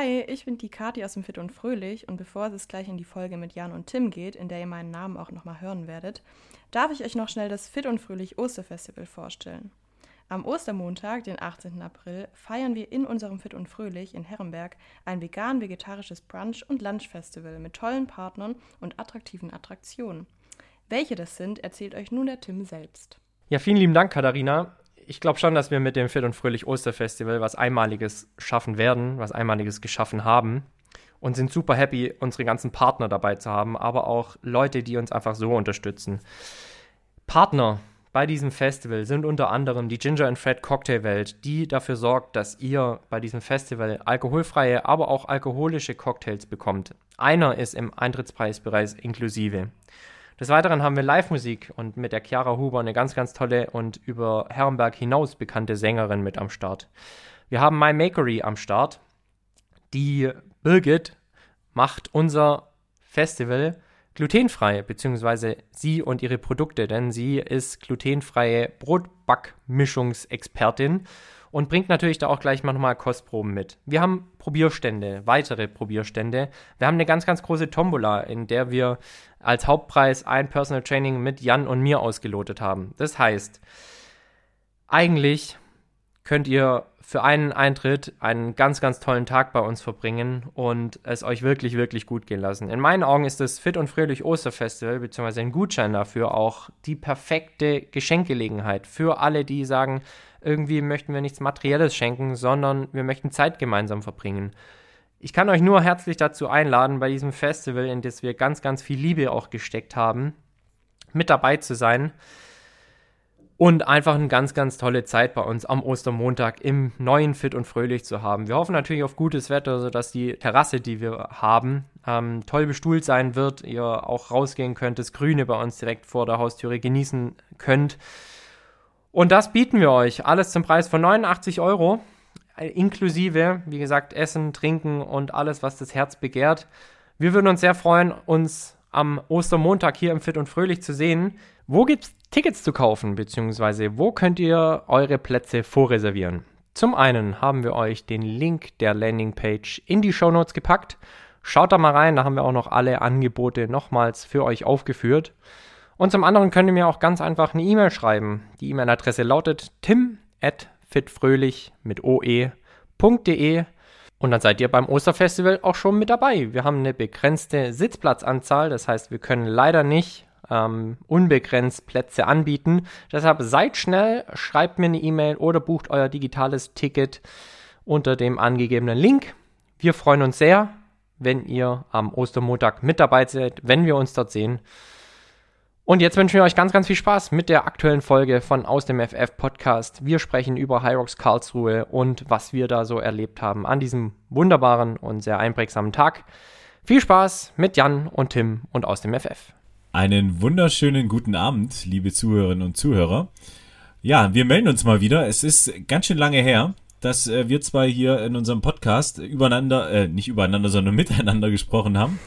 Hi, ich bin die Kathi aus dem Fit und Fröhlich und bevor es gleich in die Folge mit Jan und Tim geht, in der ihr meinen Namen auch nochmal hören werdet, darf ich euch noch schnell das Fit und Fröhlich Osterfestival vorstellen. Am Ostermontag, den 18. April, feiern wir in unserem Fit und Fröhlich in Herrenberg ein vegan-vegetarisches Brunch- und Lunchfestival mit tollen Partnern und attraktiven Attraktionen. Welche das sind, erzählt euch nun der Tim selbst. Ja, vielen lieben Dank, Katharina ich glaube schon, dass wir mit dem Fit und Fröhlich Osterfestival was Einmaliges schaffen werden, was Einmaliges geschaffen haben und sind super happy, unsere ganzen Partner dabei zu haben, aber auch Leute, die uns einfach so unterstützen. Partner bei diesem Festival sind unter anderem die Ginger and Fred Cocktail Welt, die dafür sorgt, dass ihr bei diesem Festival alkoholfreie, aber auch alkoholische Cocktails bekommt. Einer ist im Eintrittspreisbereich inklusive. Des Weiteren haben wir Live-Musik und mit der Chiara Huber eine ganz, ganz tolle und über Herrenberg hinaus bekannte Sängerin mit am Start. Wir haben My Makery am Start. Die Birgit macht unser Festival glutenfrei, beziehungsweise sie und ihre Produkte, denn sie ist glutenfreie Brotbackmischungsexpertin und bringt natürlich da auch gleich mal nochmal Kostproben mit. Wir haben Probierstände, weitere Probierstände. Wir haben eine ganz, ganz große Tombola, in der wir als Hauptpreis ein Personal Training mit Jan und mir ausgelotet haben. Das heißt, eigentlich könnt ihr für einen Eintritt einen ganz, ganz tollen Tag bei uns verbringen und es euch wirklich, wirklich gut gehen lassen. In meinen Augen ist das Fit und Fröhlich Osterfestival beziehungsweise ein Gutschein dafür auch die perfekte Geschenkgelegenheit für alle, die sagen, irgendwie möchten wir nichts Materielles schenken, sondern wir möchten Zeit gemeinsam verbringen. Ich kann euch nur herzlich dazu einladen, bei diesem Festival, in das wir ganz, ganz viel Liebe auch gesteckt haben, mit dabei zu sein und einfach eine ganz, ganz tolle Zeit bei uns am Ostermontag im neuen Fit und Fröhlich zu haben. Wir hoffen natürlich auf gutes Wetter, sodass die Terrasse, die wir haben, ähm, toll bestuhlt sein wird. Ihr auch rausgehen könnt, das Grüne bei uns direkt vor der Haustüre genießen könnt. Und das bieten wir euch. Alles zum Preis von 89 Euro. Inklusive, wie gesagt, Essen, Trinken und alles, was das Herz begehrt. Wir würden uns sehr freuen, uns am Ostermontag hier im Fit und Fröhlich zu sehen. Wo gibt es Tickets zu kaufen, beziehungsweise wo könnt ihr eure Plätze vorreservieren? Zum einen haben wir euch den Link der Landingpage in die Show Notes gepackt. Schaut da mal rein, da haben wir auch noch alle Angebote nochmals für euch aufgeführt. Und zum anderen könnt ihr mir auch ganz einfach eine E-Mail schreiben. Die E-Mail-Adresse lautet tim@fitfröhlich mit oe.de und dann seid ihr beim Osterfestival auch schon mit dabei. Wir haben eine begrenzte Sitzplatzanzahl, das heißt, wir können leider nicht ähm, unbegrenzt Plätze anbieten. Deshalb seid schnell, schreibt mir eine E-Mail oder bucht euer digitales Ticket unter dem angegebenen Link. Wir freuen uns sehr, wenn ihr am Ostermontag mit dabei seid, wenn wir uns dort sehen. Und jetzt wünschen wir euch ganz, ganz viel Spaß mit der aktuellen Folge von Aus dem FF Podcast. Wir sprechen über Hyrox Karlsruhe und was wir da so erlebt haben an diesem wunderbaren und sehr einprägsamen Tag. Viel Spaß mit Jan und Tim und aus dem FF. Einen wunderschönen guten Abend, liebe Zuhörerinnen und Zuhörer. Ja, wir melden uns mal wieder. Es ist ganz schön lange her, dass äh, wir zwei hier in unserem Podcast übereinander, äh, nicht übereinander, sondern miteinander gesprochen haben.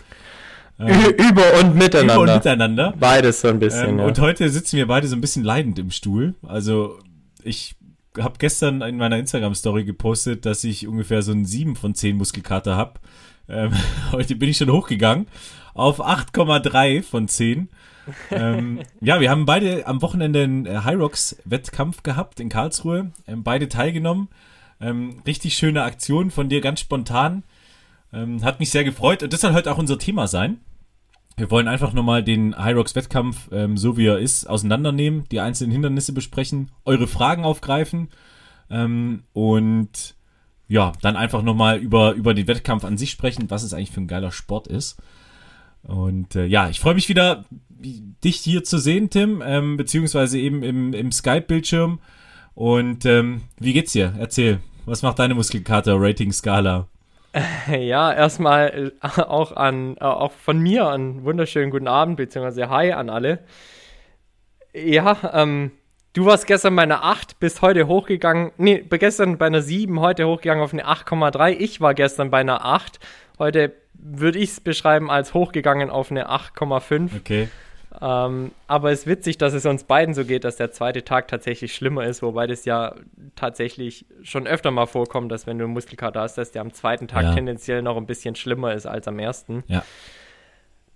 Über und miteinander. Über und miteinander. Beides so ein bisschen. Ähm, ja. Und heute sitzen wir beide so ein bisschen leidend im Stuhl. Also ich habe gestern in meiner Instagram-Story gepostet, dass ich ungefähr so ein 7 von 10 Muskelkater habe. Ähm, heute bin ich schon hochgegangen. auf 8,3 von 10. ähm, ja, wir haben beide am Wochenende einen äh, High Rocks Wettkampf gehabt in Karlsruhe. Ähm, beide teilgenommen. Ähm, richtig schöne Aktion von dir, ganz spontan. Ähm, hat mich sehr gefreut und das soll heute auch unser Thema sein. Wir wollen einfach nochmal den High Rocks Wettkampf, ähm, so wie er ist, auseinandernehmen, die einzelnen Hindernisse besprechen, eure Fragen aufgreifen ähm, und ja, dann einfach nochmal über, über den Wettkampf an sich sprechen, was es eigentlich für ein geiler Sport ist. Und äh, ja, ich freue mich wieder, dich hier zu sehen, Tim, ähm, beziehungsweise eben im, im Skype-Bildschirm. Und ähm, wie geht's dir? Erzähl, was macht deine Muskelkater-Rating-Skala? Ja, erstmal äh, auch an, äh, auch von mir einen wunderschönen guten Abend, beziehungsweise Hi an alle. Ja, ähm, du warst gestern bei einer 8, bis heute hochgegangen, nee, gestern bei einer 7, heute hochgegangen auf eine 8,3. Ich war gestern bei einer 8, heute würde ich es beschreiben als hochgegangen auf eine 8,5. Okay. Ähm, aber es ist witzig, dass es uns beiden so geht, dass der zweite Tag tatsächlich schlimmer ist, wobei das ja tatsächlich schon öfter mal vorkommt, dass wenn du einen Muskelkater hast, dass der am zweiten Tag ja. tendenziell noch ein bisschen schlimmer ist als am ersten. Ja.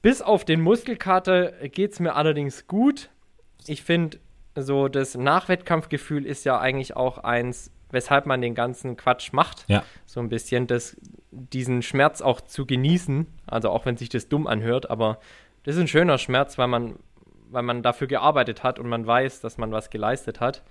Bis auf den Muskelkater geht es mir allerdings gut. Ich finde, so das Nachwettkampfgefühl ist ja eigentlich auch eins, weshalb man den ganzen Quatsch macht. Ja. So ein bisschen das, diesen Schmerz auch zu genießen. Also auch wenn sich das dumm anhört, aber das ist ein schöner Schmerz, weil man, weil man dafür gearbeitet hat und man weiß, dass man was geleistet hat.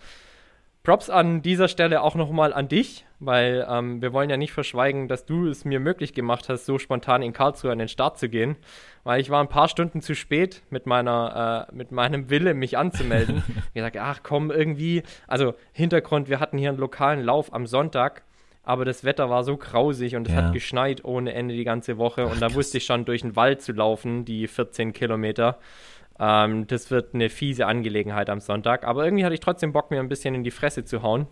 Props an dieser Stelle auch nochmal an dich, weil ähm, wir wollen ja nicht verschweigen, dass du es mir möglich gemacht hast, so spontan in Karlsruhe an den Start zu gehen, weil ich war ein paar Stunden zu spät mit meiner, äh, mit meinem Wille, mich anzumelden. ich gesagt, ach komm, irgendwie, also Hintergrund, wir hatten hier einen lokalen Lauf am Sonntag aber das Wetter war so grausig und es ja. hat geschneit ohne Ende die ganze Woche und da wusste ich schon, durch den Wald zu laufen, die 14 Kilometer. Ähm, das wird eine fiese Angelegenheit am Sonntag, aber irgendwie hatte ich trotzdem Bock, mir ein bisschen in die Fresse zu hauen.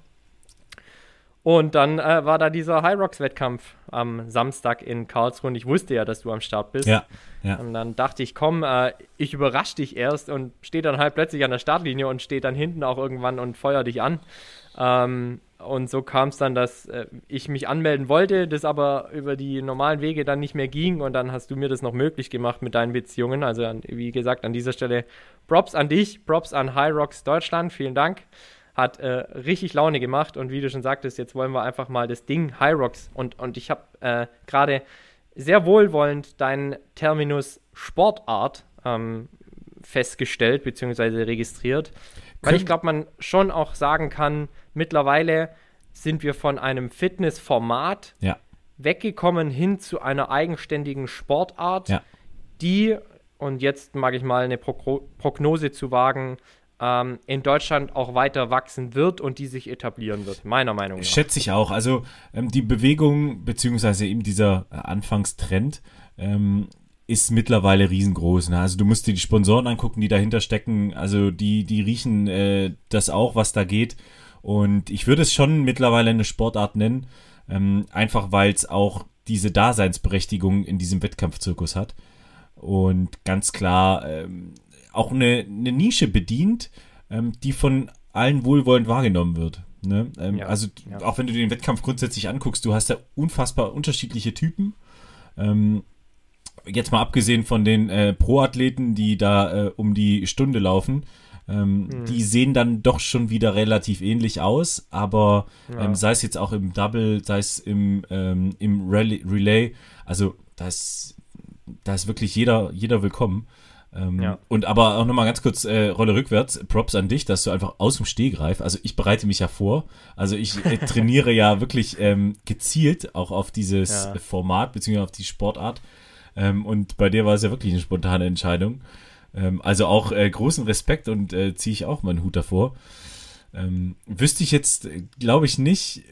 Und dann äh, war da dieser High Rocks Wettkampf am Samstag in Karlsruhe und ich wusste ja, dass du am Start bist. Ja, ja. Und dann dachte ich, komm, äh, ich überrasche dich erst und stehe dann halt plötzlich an der Startlinie und stehe dann hinten auch irgendwann und feuer dich an. Ähm, und so kam es dann, dass äh, ich mich anmelden wollte, das aber über die normalen Wege dann nicht mehr ging. Und dann hast du mir das noch möglich gemacht mit deinen Beziehungen. Also, an, wie gesagt, an dieser Stelle Props an dich, Props an High Rocks Deutschland. Vielen Dank. Hat äh, richtig Laune gemacht. Und wie du schon sagtest, jetzt wollen wir einfach mal das Ding High Rocks. Und, und ich habe äh, gerade sehr wohlwollend deinen Terminus Sportart ähm, festgestellt bzw. registriert. Weil ich glaube, man schon auch sagen kann, mittlerweile sind wir von einem Fitnessformat ja. weggekommen hin zu einer eigenständigen Sportart, ja. die, und jetzt mag ich mal eine Pro Prognose zu wagen, ähm, in Deutschland auch weiter wachsen wird und die sich etablieren wird, meiner Meinung nach. Schätze ich auch. Also ähm, die Bewegung, beziehungsweise eben dieser äh, Anfangstrend, ähm, ist mittlerweile riesengroß. Ne? Also du musst dir die Sponsoren angucken, die dahinter stecken. Also die, die riechen äh, das auch, was da geht. Und ich würde es schon mittlerweile eine Sportart nennen, ähm, einfach weil es auch diese Daseinsberechtigung in diesem Wettkampfzirkus hat. Und ganz klar ähm, auch eine, eine Nische bedient, ähm, die von allen wohlwollend wahrgenommen wird. Ne? Ähm, ja, also ja. auch wenn du den Wettkampf grundsätzlich anguckst, du hast da unfassbar unterschiedliche Typen. Ähm, jetzt mal abgesehen von den äh, Pro-Athleten, die da äh, um die Stunde laufen, ähm, mhm. die sehen dann doch schon wieder relativ ähnlich aus, aber ja. ähm, sei es jetzt auch im Double, sei es im, ähm, im Rally, Relay, also da ist, da ist wirklich jeder, jeder willkommen. Ähm, ja. Und aber auch nochmal ganz kurz äh, Rolle rückwärts, Props an dich, dass du einfach aus dem Stehgreif, also ich bereite mich ja vor, also ich äh, trainiere ja wirklich ähm, gezielt auch auf dieses ja. Format beziehungsweise auf die Sportart ähm, und bei dir war es ja wirklich eine spontane Entscheidung. Ähm, also auch äh, großen Respekt und äh, ziehe ich auch meinen Hut davor. Ähm, wüsste ich jetzt, äh, glaube ich, nicht,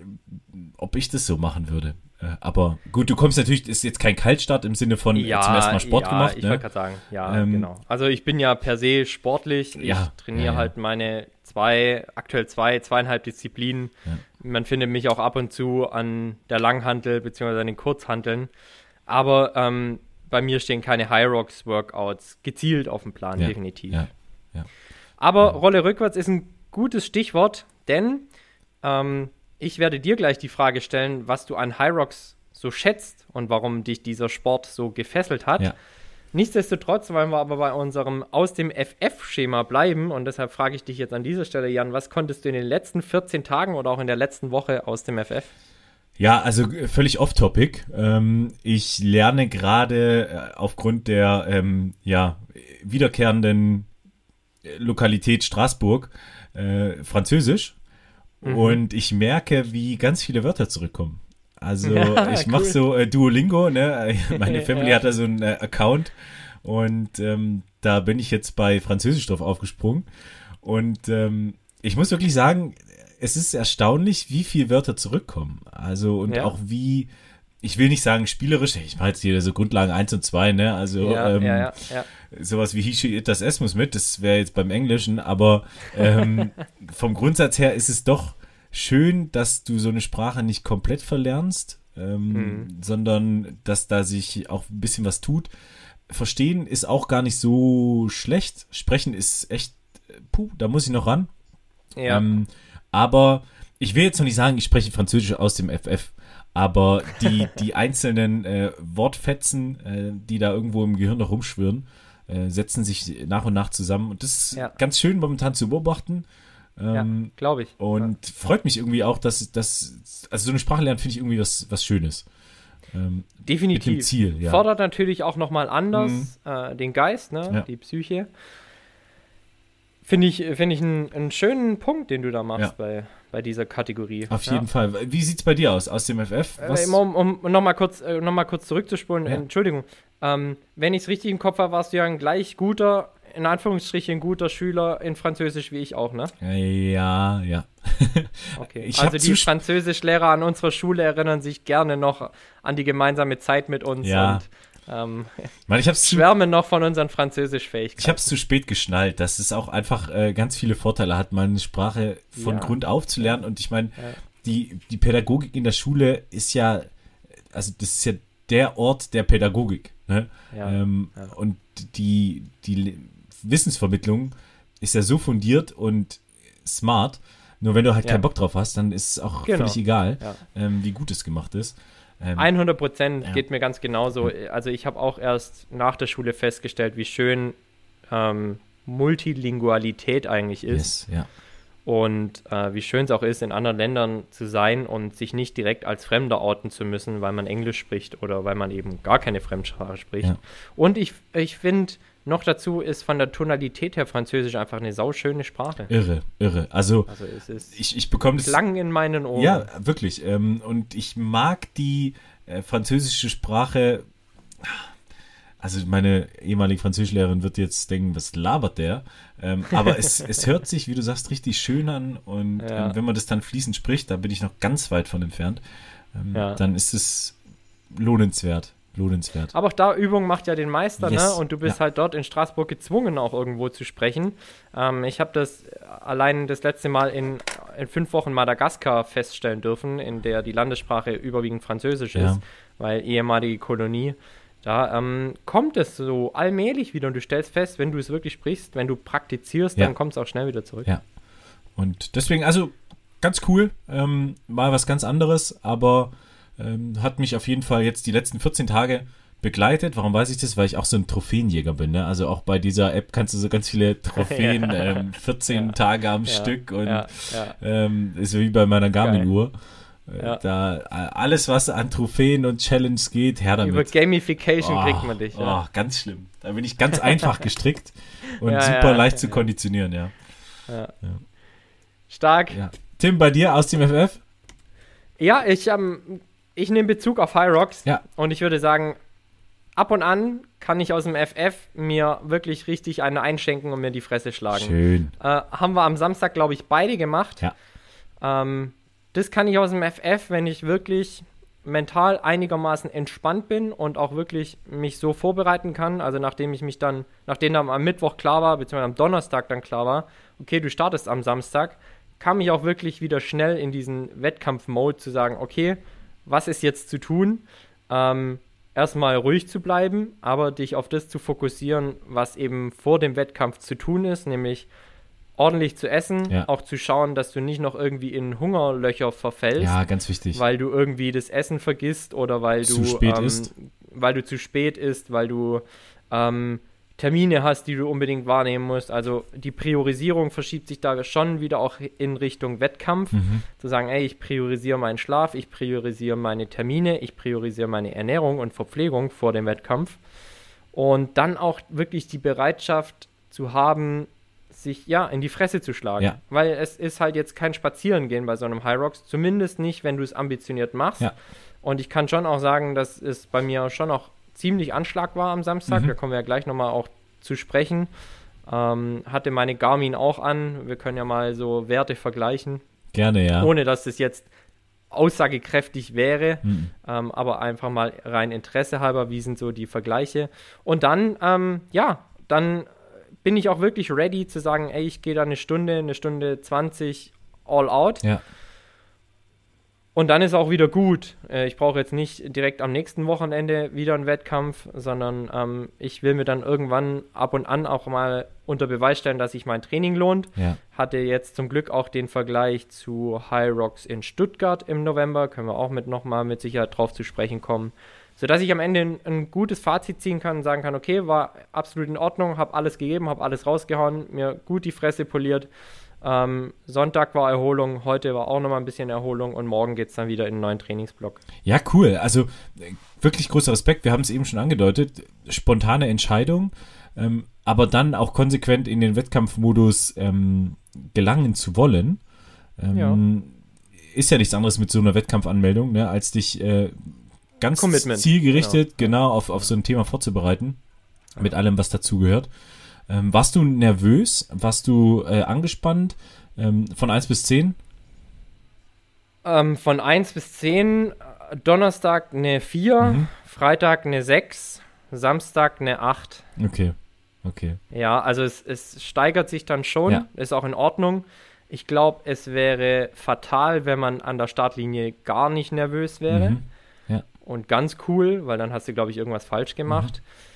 ob ich das so machen würde. Äh, aber gut, du kommst natürlich, ist jetzt kein Kaltstart im Sinne von ja, zum ersten Mal Sport ja, gemacht. Ich ne? wollte gerade sagen, ja, ähm, genau. Also ich bin ja per se sportlich. Ich ja, trainiere halt meine zwei, aktuell zwei, zweieinhalb Disziplinen. Man findet mich auch ab und zu an der Langhantel bzw. an den Kurzhanteln. Aber ähm, bei mir stehen keine High Rocks Workouts gezielt auf dem Plan, ja, definitiv. Ja, ja. Aber Rolle rückwärts ist ein gutes Stichwort, denn ähm, ich werde dir gleich die Frage stellen, was du an High Rocks so schätzt und warum dich dieser Sport so gefesselt hat. Nichtsdestotrotz wollen wir aber bei unserem aus dem FF-Schema bleiben und deshalb frage ich dich jetzt an dieser Stelle, Jan, was konntest du in den letzten 14 Tagen oder auch in der letzten Woche aus dem FF? Ja, also äh, völlig off-topic. Ähm, ich lerne gerade äh, aufgrund der ähm, ja, wiederkehrenden äh, Lokalität Straßburg äh, Französisch mhm. und ich merke, wie ganz viele Wörter zurückkommen. Also ja, ich mache so äh, Duolingo, ne? Meine Family ja. hat da so einen äh, Account und ähm, da bin ich jetzt bei Französisch drauf aufgesprungen und ähm, ich muss wirklich sagen, es ist erstaunlich, wie viele Wörter zurückkommen. Also und ja. auch wie, ich will nicht sagen spielerisch, ich mache jetzt hier so Grundlagen 1 und 2, ne? Also ja, ähm, ja, sowas wie Hishi das S muss mit, das wäre jetzt beim Englischen, aber ähm, vom Grundsatz her ist es doch schön, dass du so eine Sprache nicht komplett verlernst, ähm, mhm. sondern dass da sich auch ein bisschen was tut. Verstehen ist auch gar nicht so schlecht. Sprechen ist echt, puh, da muss ich noch ran. Ja. Ähm, aber ich will jetzt noch nicht sagen, ich spreche Französisch aus dem FF, aber die, die einzelnen äh, Wortfetzen, äh, die da irgendwo im Gehirn noch rumschwirren, äh, setzen sich nach und nach zusammen. Und das ist ja. ganz schön momentan zu beobachten. Ähm, ja, glaube ich. Und ja. freut mich irgendwie auch, dass das, also so eine Sprache lernen finde ich irgendwie was, was Schönes. Ähm, Definitiv. Ziel, ja. Fordert natürlich auch nochmal anders mhm. äh, den Geist, ne? die Psyche. Finde ich, find ich einen, einen, schönen Punkt, den du da machst ja. bei, bei dieser Kategorie. Auf jeden Fall. Wie sieht es bei dir aus, aus dem FF? Was? Äh, um um nochmal kurz, äh, noch kurz zurückzuspulen, ja. Entschuldigung. Ähm, wenn ich es richtig im Kopf habe, warst du ja ein gleich guter, in Anführungsstrichen guter Schüler in Französisch wie ich auch, ne? Ja, ja. okay. Ich also die Französischlehrer an unserer Schule erinnern sich gerne noch an die gemeinsame Zeit mit uns ja. und ähm, Mann, ich hab's schwärme noch von unseren Französischfähigkeiten. Ich habe es zu spät geschnallt, dass es auch einfach äh, ganz viele Vorteile hat, mal eine Sprache von ja. Grund auf zu lernen. Und ich meine, ja. die, die Pädagogik in der Schule ist ja, also das ist ja der Ort der Pädagogik. Ne? Ja. Ähm, und die, die Wissensvermittlung ist ja so fundiert und smart. Nur wenn du halt keinen Bock drauf hast, dann ist es auch genau. völlig egal, ähm, wie gut es gemacht ist. Ähm, 100 Prozent ja. geht mir ganz genauso. Also ich habe auch erst nach der Schule festgestellt, wie schön ähm, Multilingualität eigentlich ist. Yes, ja. Und äh, wie schön es auch ist, in anderen Ländern zu sein und sich nicht direkt als Fremder orten zu müssen, weil man Englisch spricht oder weil man eben gar keine Fremdsprache spricht. Ja. Und ich, ich finde, noch dazu ist von der Tonalität her Französisch einfach eine sauschöne Sprache. Irre, irre. Also, also es ist ich, ich bekomme das. Lang in meinen Ohren. Ja, wirklich. Ähm, und ich mag die äh, französische Sprache. Also meine ehemalige Französischlehrerin wird jetzt denken, was labert der? Ähm, aber es, es hört sich, wie du sagst, richtig schön an. Und ja. ähm, wenn man das dann fließend spricht, da bin ich noch ganz weit von entfernt, ähm, ja. dann ist es lohnenswert lohnenswert. Aber auch da Übung macht ja den Meister, ne? yes. ne? Und du bist ja. halt dort in Straßburg gezwungen, auch irgendwo zu sprechen. Ähm, ich habe das allein das letzte Mal in, in fünf Wochen Madagaskar feststellen dürfen, in der die Landessprache überwiegend Französisch ja. ist, weil ehemalige Kolonie. Da ähm, kommt es so allmählich wieder und du stellst fest, wenn du es wirklich sprichst, wenn du praktizierst, ja. dann kommt es auch schnell wieder zurück. Ja. Und deswegen, also ganz cool, ähm, mal was ganz anderes, aber ähm, hat mich auf jeden Fall jetzt die letzten 14 Tage begleitet. Warum weiß ich das? Weil ich auch so ein Trophäenjäger bin. Ne? Also auch bei dieser App kannst du so ganz viele Trophäen, ja. ähm, 14 ja. Tage am ja. Stück und ähm, ist wie bei meiner Garmin-Uhr. Äh, da alles, was an Trophäen und Challenge geht, her damit. Über Gamification oh, kriegt man dich. Oh, ganz schlimm. Da bin ich ganz einfach gestrickt und super leicht zu konditionieren, ja. Stark. Tim, bei dir aus dem FF? Ja, ich ähm, ich nehme Bezug auf High Rocks ja. und ich würde sagen, ab und an kann ich aus dem FF mir wirklich richtig eine einschenken und mir die Fresse schlagen. Schön. Äh, haben wir am Samstag, glaube ich, beide gemacht. Ja. Ähm, das kann ich aus dem FF, wenn ich wirklich mental einigermaßen entspannt bin und auch wirklich mich so vorbereiten kann. Also nachdem ich mich dann, nachdem dann am Mittwoch klar war, beziehungsweise am Donnerstag dann klar war, okay, du startest am Samstag, kam ich auch wirklich wieder schnell in diesen Wettkampf-Mode zu sagen, okay, was ist jetzt zu tun? Ähm, erstmal ruhig zu bleiben, aber dich auf das zu fokussieren, was eben vor dem Wettkampf zu tun ist, nämlich ordentlich zu essen, ja. auch zu schauen, dass du nicht noch irgendwie in Hungerlöcher verfällst. Ja, ganz wichtig. Weil du irgendwie das Essen vergisst oder weil zu du spät ähm, isst. weil du zu spät isst, weil du ähm, Termine hast, die du unbedingt wahrnehmen musst. Also die Priorisierung verschiebt sich da schon wieder auch in Richtung Wettkampf. Mhm. Zu sagen, ey, ich priorisiere meinen Schlaf, ich priorisiere meine Termine, ich priorisiere meine Ernährung und Verpflegung vor dem Wettkampf. Und dann auch wirklich die Bereitschaft zu haben, sich ja in die Fresse zu schlagen. Ja. Weil es ist halt jetzt kein Spazierengehen bei so einem High Rocks, zumindest nicht, wenn du es ambitioniert machst. Ja. Und ich kann schon auch sagen, dass es bei mir schon auch ziemlich Anschlag war am Samstag. Mhm. Da kommen wir ja gleich nochmal auch zu sprechen. Ähm, hatte meine Garmin auch an. Wir können ja mal so Werte vergleichen, Gerne, ja. ohne dass das jetzt aussagekräftig wäre, Mhm. ähm, aber einfach mal rein Interesse halber, wie sind so die Vergleiche. Und dann, ähm, ja, dann bin ich auch wirklich ready zu sagen, ey, ich gehe da eine Stunde, eine Stunde 20 all out. Ja. Und dann ist auch wieder gut. Äh, ich brauche jetzt nicht direkt am nächsten Wochenende wieder einen Wettkampf, sondern ähm, ich will mir dann irgendwann ab und an auch mal unter Beweis stellen, dass sich mein Training lohnt. Ja. Hatte jetzt zum Glück auch den Vergleich zu High Rocks in Stuttgart im November. Können wir auch mit nochmal mit Sicherheit drauf zu sprechen kommen. Sodass ich am Ende ein, ein gutes Fazit ziehen kann und sagen kann, okay, war absolut in Ordnung, habe alles gegeben, habe alles rausgehauen, mir gut die Fresse poliert. Ähm, Sonntag war Erholung, heute war auch nochmal ein bisschen Erholung und morgen geht es dann wieder in einen neuen Trainingsblock. Ja, cool. Also äh, wirklich großer Respekt. Wir haben es eben schon angedeutet. Spontane Entscheidung, ähm, aber dann auch konsequent in den Wettkampfmodus ähm, gelangen zu wollen. Ähm, Ist ja nichts anderes mit so einer Wettkampfanmeldung, ne, als dich äh, ganz Commitment, zielgerichtet genau, auf, auf so ein Thema vorzubereiten. Mit allem, was dazugehört. Ähm, warst du nervös? Warst du äh, angespannt? Ähm, von 1 bis 10? Ähm, von 1 bis 10, äh, Donnerstag eine 4, Mhm. Freitag eine 6, Samstag eine 8. Okay. Okay. Ja, also es, es steigert sich dann schon, Ja. ist auch in Ordnung. Ich glaube, es wäre fatal, wenn man an der Startlinie gar nicht nervös wäre. Mhm. Ja. Und ganz cool, weil dann hast du, glaube ich, irgendwas falsch gemacht. Mhm.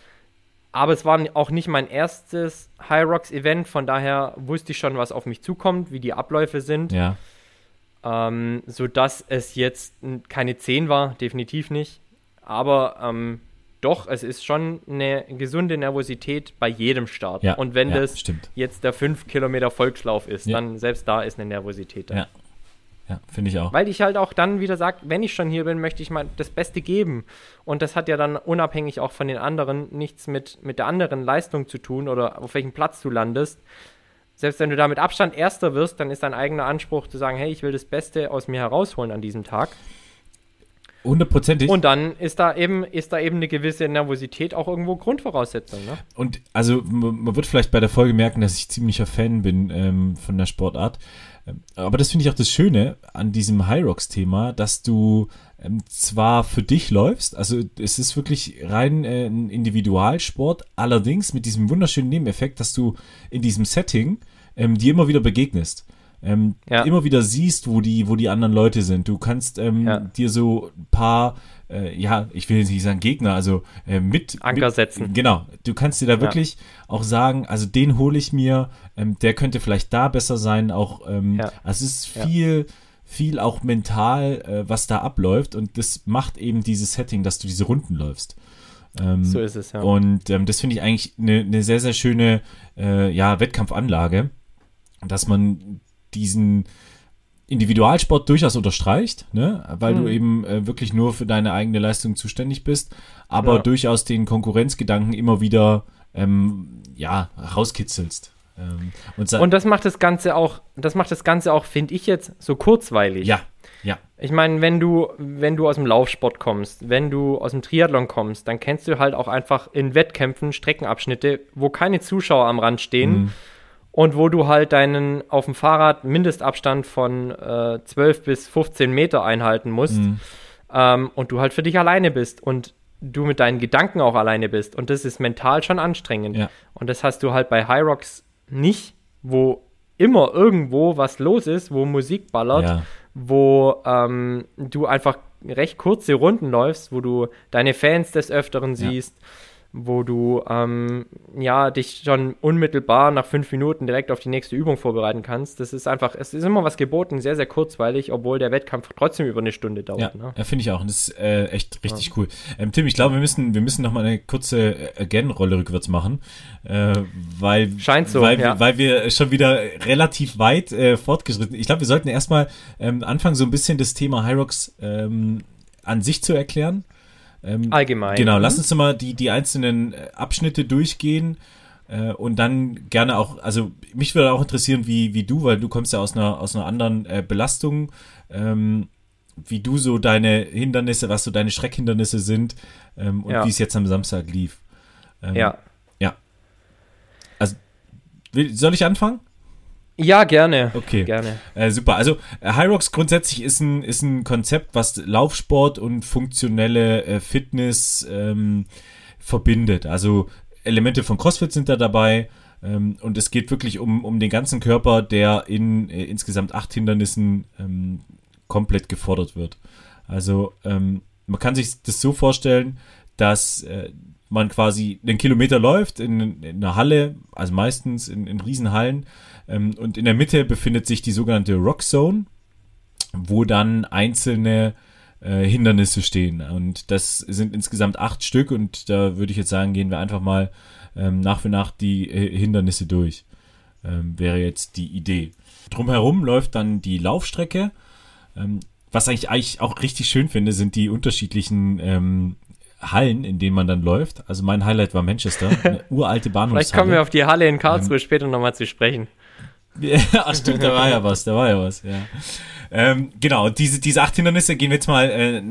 Aber es war auch nicht mein erstes High Rocks Event, von daher wusste ich schon, was auf mich zukommt, wie die Abläufe sind. Ja. Ähm, sodass es jetzt keine 10 war, definitiv nicht. Aber ähm, doch, es ist schon eine gesunde Nervosität bei jedem Start. Ja. Und wenn ja, das stimmt. jetzt der 5 Kilometer Volkslauf ist, Ja. dann selbst da ist eine Nervosität da. Ja. Ja, finde ich auch. Weil ich halt auch dann wieder sage, wenn ich schon hier bin, möchte ich mal das Beste geben. Und das hat ja dann unabhängig auch von den anderen nichts mit, mit der anderen Leistung zu tun oder auf welchem Platz du landest. Selbst wenn du da mit Abstand Erster wirst, dann ist dein eigener Anspruch zu sagen, hey, ich will das Beste aus mir herausholen an diesem Tag. Hundertprozentig. Und dann ist da eben, ist da eben eine gewisse Nervosität auch irgendwo Grundvoraussetzung. Ne? Und also man wird vielleicht bei der Folge merken, dass ich ziemlicher Fan bin ähm, von der Sportart. Aber das finde ich auch das Schöne an diesem High Rocks Thema, dass du ähm, zwar für dich läufst, also es ist wirklich rein äh, ein Individualsport, allerdings mit diesem wunderschönen Nebeneffekt, dass du in diesem Setting ähm, dir immer wieder begegnest. Ähm, Ja. immer wieder siehst, wo die, wo die anderen Leute sind. Du kannst ähm, Ja. dir so ein paar, äh, ja, ich will jetzt nicht sagen Gegner, also äh, mit Anker mit, setzen. Genau, du kannst dir da wirklich auch sagen, also den hole ich mir, ähm, der könnte vielleicht da besser sein, auch, ähm, Ja. also es ist Ja. viel, viel auch mental, äh, was da abläuft und das macht eben dieses Setting, dass du diese Runden läufst. Ähm, So ist es, ja. Und ähm, das finde ich eigentlich eine eine sehr, sehr schöne äh, ja, Wettkampfanlage, dass man diesen Individualsport durchaus unterstreicht, ne? weil du Mhm. eben äh, wirklich nur für deine eigene Leistung zuständig bist, aber Ja. durchaus den Konkurrenzgedanken immer wieder ähm, ja, rauskitzelst. Ähm, und, Und das macht das Ganze auch, das macht das Ganze auch, finde ich jetzt, so kurzweilig. ja, ja, Ich meine, wenn du, wenn du aus dem Laufsport kommst, wenn du aus dem Triathlon kommst, dann kennst du halt auch einfach in Wettkämpfen Streckenabschnitte, wo keine Zuschauer am Rand stehen Mhm. Und wo du halt deinen auf dem Fahrrad Mindestabstand von äh, 12 bis 15 Meter einhalten musst Mhm. ähm, und du halt für dich alleine bist und du mit deinen Gedanken auch alleine bist und das ist mental schon anstrengend. Ja. Und das hast du halt bei High Rocks nicht, wo immer irgendwo was los ist, wo Musik ballert, ja, wo ähm, du einfach recht kurze Runden läufst, wo du deine Fans des Öfteren Ja. Wo du ähm, ja dich schon unmittelbar nach fünf Minuten direkt auf die nächste Übung vorbereiten kannst. Das ist einfach, es ist immer was geboten, sehr, sehr kurzweilig, obwohl der Wettkampf trotzdem über eine Stunde dauert. Ja, ne? ja finde ich auch. Und das ist äh, echt richtig ja. cool. Ähm, Tim, ich glaube, wir müssen, wir müssen noch mal eine kurze äh, Again-Rolle rückwärts machen, äh, weil, Scheint so, weil, ja. weil wir schon wieder relativ weit äh, fortgeschritten. Ich glaube, wir sollten erstmal ähm, anfangen, so ein bisschen das Thema Hyrox ähm, an sich zu erklären. Ähm, Allgemein. Genau, lass uns mal die, die einzelnen äh, Abschnitte durchgehen äh, und dann gerne auch, also mich würde auch interessieren, wie, wie du, weil du kommst ja aus einer, aus einer anderen äh, Belastung, ähm, wie du so deine Hindernisse, was so deine Schreckhindernisse sind ähm, und ja. wie es jetzt am Samstag lief. Ähm, ja. Ja. Also, will, soll ich anfangen? Ja, gerne. Okay. Gerne. Äh, super. Also äh, Hyrox grundsätzlich ist ein, ist ein Konzept, was Laufsport und funktionelle äh, Fitness ähm, verbindet. Also Elemente von CrossFit sind da dabei. Ähm, und es geht wirklich um, um den ganzen Körper, der in äh, insgesamt acht Hindernissen ähm, komplett gefordert wird. Also ähm, man kann sich das so vorstellen, dass äh, man quasi einen Kilometer läuft in, in einer Halle, also meistens in, in Riesenhallen und in der Mitte befindet sich die sogenannte Rock Zone, wo dann einzelne äh, Hindernisse stehen. Und das sind insgesamt acht Stück und da würde ich jetzt sagen, gehen wir einfach mal ähm, nach für nach die äh, Hindernisse durch. Ähm, wäre jetzt die Idee. Drumherum läuft dann die Laufstrecke. Ähm, was ich eigentlich auch richtig schön finde, sind die unterschiedlichen ähm, Hallen, in denen man dann läuft. Also mein Highlight war Manchester, eine uralte Bahnhofshalle. Vielleicht kommen wir auf die Halle in Karlsruhe ähm, später nochmal zu sprechen. Ja, stimmt, da war ja was, da war ja was, ja. Ähm, genau, diese, diese acht Hindernisse gehen wir jetzt mal äh,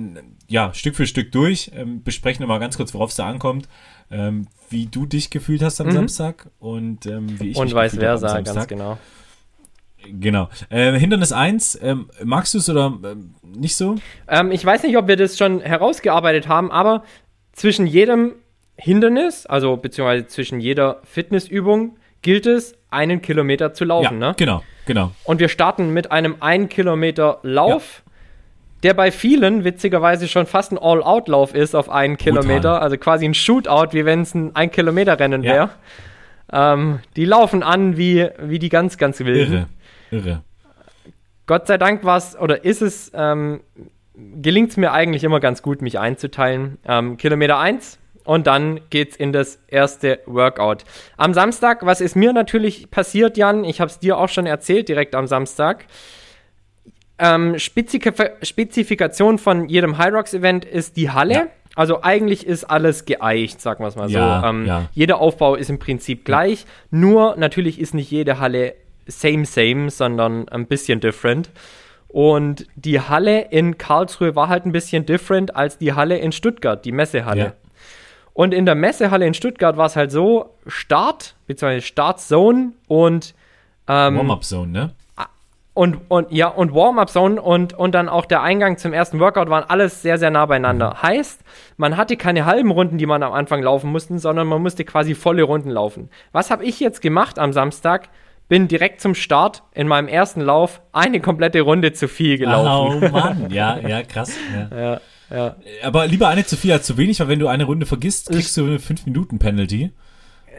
ja, Stück für Stück durch, ähm, besprechen nochmal ganz kurz, worauf es da ankommt, ähm, wie du dich gefühlt hast am mhm. Samstag und ähm, wie ich und vice versa, ganz genau. Genau. Äh, Hindernis 1, ähm, magst du es oder ähm, nicht so? Ähm, ich weiß nicht, ob wir das schon herausgearbeitet haben, aber zwischen jedem Hindernis, also beziehungsweise zwischen jeder Fitnessübung, gilt es, einen Kilometer zu laufen, ja, ne? Genau, genau. Und wir starten mit einem 1 Kilometer Lauf. Ja. Der bei vielen witzigerweise schon fast ein All-Out-Lauf ist auf einen Brutal. Kilometer, also quasi ein Shootout, wie wenn es ein 1-Kilometer-Rennen wäre. Ja. Ähm, die laufen an wie, wie die ganz, ganz wilden. Irre, irre. Gott sei Dank war es, oder ist es, ähm, gelingt es mir eigentlich immer ganz gut, mich einzuteilen. Ähm, Kilometer 1, und dann geht's in das erste Workout. Am Samstag, was ist mir natürlich passiert, Jan? Ich habe es dir auch schon erzählt direkt am Samstag. Ähm, Spezif Spezifikation von jedem Hyrox-Event ist die Halle. Ja. Also eigentlich ist alles geeicht, sagen wir es mal ja, so. Ähm, ja. Jeder Aufbau ist im Prinzip gleich. Nur natürlich ist nicht jede Halle same, same, sondern ein bisschen different. Und die Halle in Karlsruhe war halt ein bisschen different als die Halle in Stuttgart, die Messehalle. Und in der Messehalle in Stuttgart war es halt so: Start, beziehungsweise Startzone und ähm, Warm-Up-Zone, ne? Und, und ja, und Warm-Up-Zone und, und dann auch der Eingang zum ersten Workout waren alles sehr, sehr nah beieinander. Mhm. Heißt, man hatte keine halben Runden, die man am Anfang laufen musste, sondern man musste quasi volle Runden laufen. Was habe ich jetzt gemacht am Samstag? Bin direkt zum Start in meinem ersten Lauf eine komplette Runde zu viel gelaufen. Oh Mann, ja, ja, krass. Ja. ja. Ja. Aber lieber eine zu viel als zu wenig, weil wenn du eine Runde vergisst, kriegst du eine 5-Minuten-Penalty.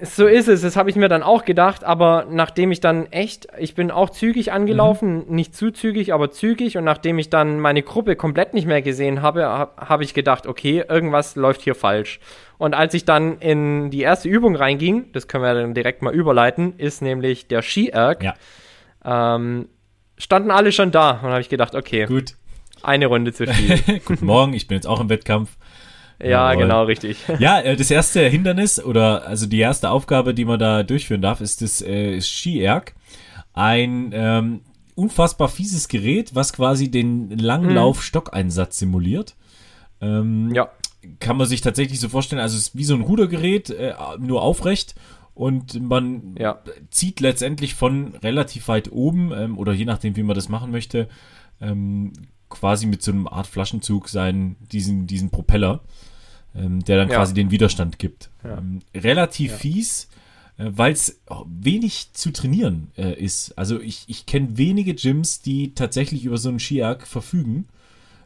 So ist es, das habe ich mir dann auch gedacht, aber nachdem ich dann echt, ich bin auch zügig angelaufen, mhm. nicht zu zügig, aber zügig und nachdem ich dann meine Gruppe komplett nicht mehr gesehen habe, habe hab ich gedacht, okay, irgendwas läuft hier falsch. Und als ich dann in die erste Übung reinging, das können wir dann direkt mal überleiten, ist nämlich der Ski-Erg, ja. ähm, standen alle schon da und habe ich gedacht, okay, gut, eine Runde zu viel. Guten Morgen, ich bin jetzt auch im Wettkampf. Ja, Jawohl. genau, richtig. Ja, äh, das erste Hindernis oder also die erste Aufgabe, die man da durchführen darf, ist das äh, Ski-Erg. Ein ähm, unfassbar fieses Gerät, was quasi den Langlauf-Stockeinsatz simuliert. Ähm, ja. Kann man sich tatsächlich so vorstellen, also es ist wie so ein Rudergerät, äh, nur aufrecht und man ja. zieht letztendlich von relativ weit oben ähm, oder je nachdem, wie man das machen möchte, ähm, quasi mit so einem Art Flaschenzug seinen, diesen, diesen Propeller, ähm, der dann ja. quasi den Widerstand gibt. Ja. Ähm, relativ ja. fies, äh, weil es wenig zu trainieren äh, ist. Also ich, ich kenne wenige Gyms, die tatsächlich über so einen Skiak verfügen.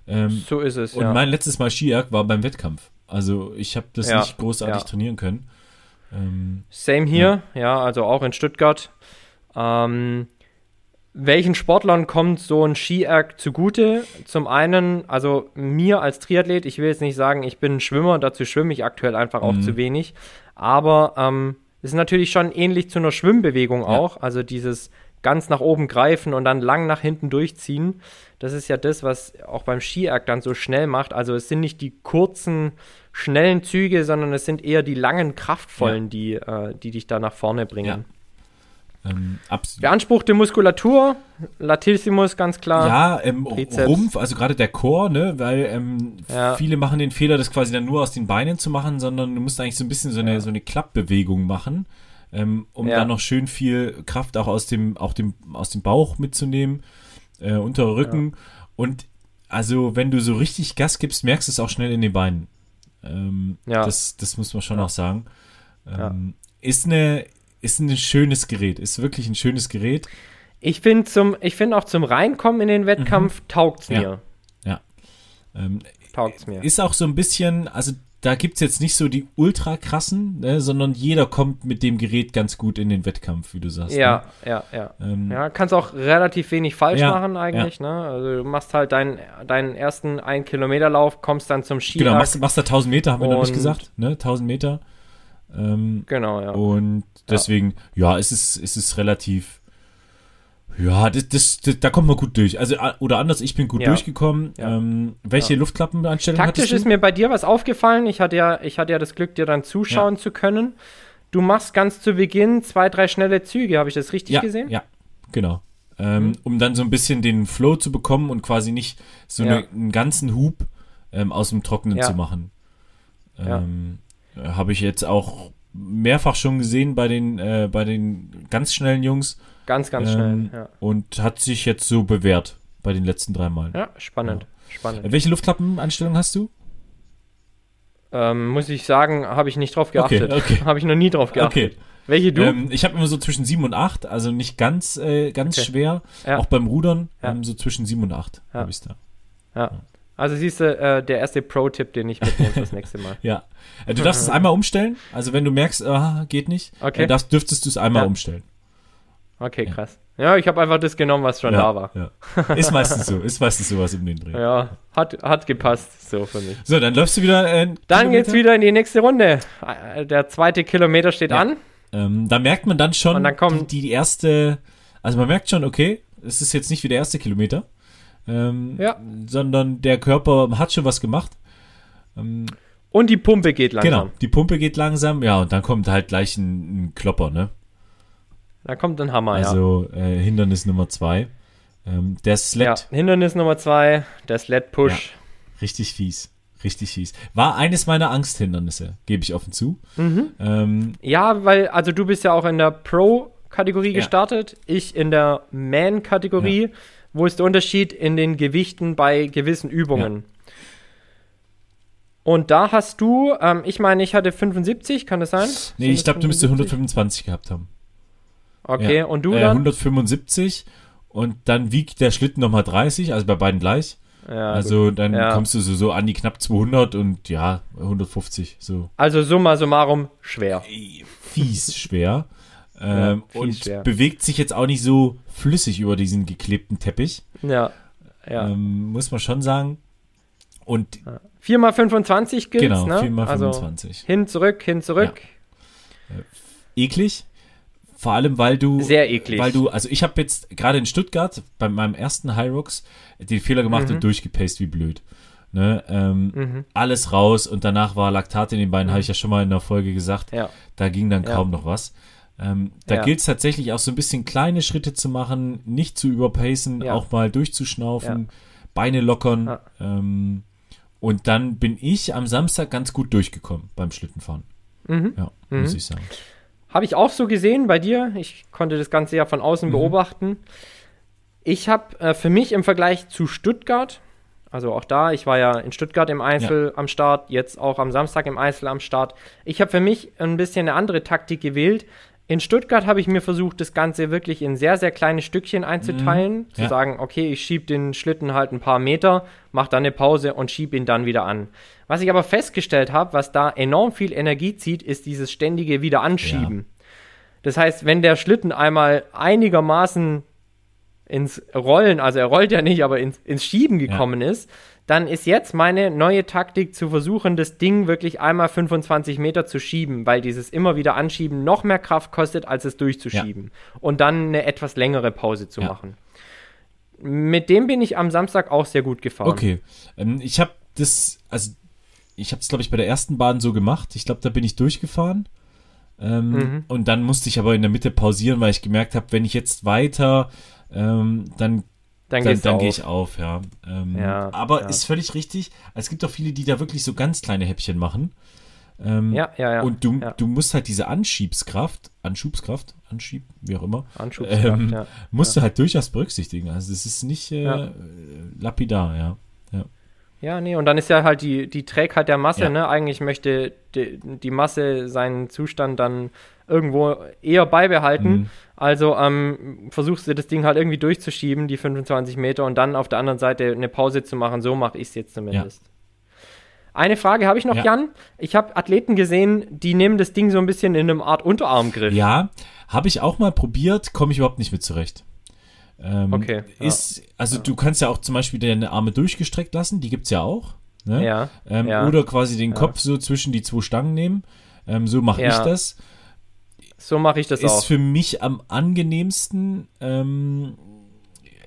Ähm, so ist es, Und mein letztes Mal Skiak war beim Wettkampf. Also ich habe das nicht großartig trainieren können. Ähm, Same hier, ja, also auch in Stuttgart. Ähm, welchen Sportlern kommt so ein Ski-Erg zugute? Zum einen, also mir als Triathlet, ich will jetzt nicht sagen, ich bin ein Schwimmer, dazu schwimme ich aktuell einfach auch Mhm. zu wenig. Aber ähm, es ist natürlich schon ähnlich zu einer Schwimmbewegung auch. Also dieses ganz nach oben greifen und dann lang nach hinten durchziehen. Das ist ja das, was auch beim Ski-Erg dann so schnell macht. Also es sind nicht die kurzen, schnellen Züge, sondern es sind eher die langen, kraftvollen, die, äh, die dich da nach vorne bringen. Ähm, Beanspruchte Muskulatur, Latissimus ganz klar. Ja, ähm. Rumpf, also gerade der Chor, ne, weil ähm, Ja. viele machen den Fehler, das quasi dann nur aus den Beinen zu machen, sondern du musst eigentlich so ein bisschen so eine, so eine Klappbewegung machen, ähm, um Ja. dann noch schön viel Kraft auch aus dem, auch dem, aus dem Bauch mitzunehmen, äh, unter Rücken. Und also, wenn du so richtig Gas gibst, merkst du es auch schnell in den Beinen. Ähm, Ja. das, das muss man schon Ja. auch sagen. Ähm, Ist eine, ist ein schönes Gerät, ist wirklich ein schönes Gerät. Ich finde zum, ich finde auch zum Reinkommen in den Wettkampf taugt's Mhm. Ja. mir. Ja. Ähm, Taugt's mir. ist auch so ein bisschen, also da gibt's jetzt nicht so die ultra krassen, ne, sondern jeder kommt mit dem Gerät ganz gut in den Wettkampf, wie du sagst. ja, ja, ja. Ne? Ähm, Ja, kannst auch relativ wenig falsch Ja, machen eigentlich, ne? Also du machst halt deinen, deinen ersten 1 Kilometer Lauf, kommst dann zum Ski. Genau, machst, machst da 1000 Meter, haben wir noch nicht gesagt, ne? 1000 Meter. Ähm, Genau, ja. Und deswegen, ja, es ist, es ist relativ, ja, das, das, das, da kommt man gut durch. Also, oder anders, ich bin gut Ja. durchgekommen. Ja. Ähm, welche Ja. Luftklappeneinstellung Taktisch ist mir bei dir was aufgefallen. Ich hatte ja, ich hatte ja das Glück, dir dann zuschauen zu können. Du machst ganz zu Beginn zwei, drei schnelle Züge. Habe ich das richtig ja, gesehen? Ja, genau. Ähm, Um dann so ein bisschen den Flow zu bekommen und quasi nicht so Ja. eine, einen ganzen Hub ähm, aus dem Trockenen Ja. zu machen. Ja. Ähm, äh, Habe ich jetzt auch mehrfach schon gesehen bei den, äh, bei den ganz schnellen Jungs Ganz, ganz Ähm, schnell. Ja. und hat sich jetzt so bewährt bei den letzten drei Malen. ja, spannend. Spannend. Äh, Welche Luftklappeneinstellung hast du? Ähm, muss ich sagen, habe ich nicht drauf Okay, geachtet. okay. Habe ich noch nie drauf geachtet. Okay. Welche du? Ähm, ich habe immer so zwischen 7 und 8, also nicht ganz, äh, ganz Okay. schwer. Ja. Auch beim Rudern Ja. ähm, so zwischen 7 und 8 Ja. habe ich da. ja. Also siehst du, äh, der erste Pro-Tipp, den ich mitnehme fürs nächste Mal. Ja. Äh, du darfst es einmal umstellen. Also wenn du merkst, ah, geht nicht, Okay. äh, darfst, dürftest du es einmal Ja. umstellen. Okay, Ja. krass. Ja, ich habe einfach das genommen, was schon ja, da war. Ja. Ist meistens so, ist meistens sowas im den Dreh. Ja, hat, hat gepasst, so für mich. So, dann läufst du wieder. Äh, Dann geht's Kilometer. wieder in die nächste Runde. Äh, Der zweite Kilometer steht an. Ähm, da merkt man dann schon Und dann die, die erste, also man merkt schon, okay, es ist jetzt nicht wie der erste Kilometer, ähm, Ja. sondern der Körper hat schon was gemacht. Ähm, Und die Pumpe geht langsam. genau, die Pumpe geht langsam, ja, und dann kommt halt gleich ein, ein Klopper, ne? Da kommt ein Hammer, ja. Also äh, Hindernis Nummer zwei. Ähm, der ja. Sled, Hindernis Nummer zwei, der Sled Push. richtig fies, richtig fies. War eines meiner Angsthindernisse, gebe ich offen zu. Mhm. Ähm, Ja. weil, also du bist ja auch in der Pro-Kategorie Ja. gestartet, ich in der Man-Kategorie. Wo ist der Unterschied in den Gewichten bei gewissen Übungen? Und da hast du, ähm, ich meine, ich hatte 75, kann das sein? nee, ich glaube, du müsstest 75? 125 gehabt haben. Okay, Ja. und du äh, dann? 175 und dann wiegt der Schlitten nochmal 30, also bei beiden gleich. Ja, gut. also dann Ja. kommst du so, so an die knapp 200 und ja, 150, so also summa summarum schwer. fies schwer. Ähm, und schwer. bewegt sich jetzt auch nicht so flüssig über diesen geklebten Teppich, Ja, ja. ähm, muss man schon sagen. Und 4 mal 25 gilt, genau, ne? 4 mal also 25. hin, zurück, hin, zurück. Eklig. Vor allem, weil du, Sehr eklig. weil du, also ich habe jetzt gerade in Stuttgart bei meinem ersten High Rocks den Fehler gemacht Mhm. und durchgepaced wie blöd. Ne, ähm, Mhm. Alles raus und danach war Laktat in den Beinen, habe ich ja schon mal in der Folge gesagt. Ja. Da ging dann Ja. kaum noch was. Ähm, da Ja. gilt es tatsächlich auch so ein bisschen kleine Schritte zu machen, nicht zu überpacen, Ja. auch mal durchzuschnaufen, Beine lockern. Ja. Ähm, und dann bin ich am Samstag ganz gut durchgekommen beim Schlittenfahren. Mhm. Ja, Mhm. muss ich sagen. Habe ich auch so gesehen bei dir. Ich konnte das Ganze ja von Mhm. außen beobachten. Ich habe äh, für mich im Vergleich zu Stuttgart, also auch da, ich war ja in Stuttgart im Eifel am Start, jetzt auch am Samstag im Eifel am Start. Ich habe für mich ein bisschen eine andere Taktik gewählt. In Stuttgart habe ich mir versucht, das Ganze wirklich in sehr, sehr kleine Stückchen einzuteilen. Mhm, zu ja. sagen, okay, ich schiebe den Schlitten halt ein paar Meter, mache dann eine Pause und schiebe ihn dann wieder an. Was ich aber festgestellt habe, was da enorm viel Energie zieht, ist dieses ständige Wieder anschieben. Das heißt, wenn der Schlitten einmal einigermaßen ins Rollen, also er rollt ja nicht, aber ins, ins Schieben gekommen ist, dann ist jetzt meine neue Taktik zu versuchen, das Ding wirklich einmal 25 Meter zu schieben, weil dieses immer wieder Anschieben noch mehr Kraft kostet, als es durchzuschieben. Und dann eine etwas längere Pause zu Ja. machen. Mit dem bin ich am Samstag auch sehr gut gefahren. Okay. Ähm, ich habe das, also ich habe es, glaube ich, bei der ersten Bahn so gemacht. Ich glaube, da bin ich durchgefahren. Ähm, Mhm. Und dann musste ich aber in der Mitte pausieren, weil ich gemerkt habe, wenn ich jetzt weiter, ähm, dann Dann, dann, dann gehe ich auf, ja. Ähm, Ja, aber ja. ist völlig richtig. Es gibt auch viele, die da wirklich so ganz kleine Häppchen machen. Ähm, Ja, ja, ja. und du, ja. du musst halt diese Anschiebskraft, Anschubskraft, Anschieb, wie auch immer, Anschubskraft, ähm, ja. musst du halt durchaus berücksichtigen. Also es ist nicht äh, lapidar, ja. Ja, nee, und dann ist ja halt die, die Trägheit der Masse, Ja. ne? Eigentlich möchte die, die Masse seinen Zustand dann irgendwo eher beibehalten. Mhm. Also ähm, versuchst du das Ding halt irgendwie durchzuschieben, die 25 Meter, und dann auf der anderen Seite eine Pause zu machen. So mache ich es jetzt zumindest. Eine Frage habe ich noch, Ja. Jan. Ich habe Athleten gesehen, die nehmen das Ding so ein bisschen in einem Art Unterarmgriff. Ja, habe ich auch mal probiert, komme ich überhaupt nicht mit zurecht. Ähm, Okay, ja. Ist, also du kannst ja auch zum Beispiel deine Arme durchgestreckt lassen, die gibt's ja auch. Ne? Ja, Ähm, ja. Oder quasi den Kopf so zwischen die zwei Stangen nehmen. Ähm, so mache Ja. ich das. So mache ich das Ist auch. für mich am angenehmsten. Ähm,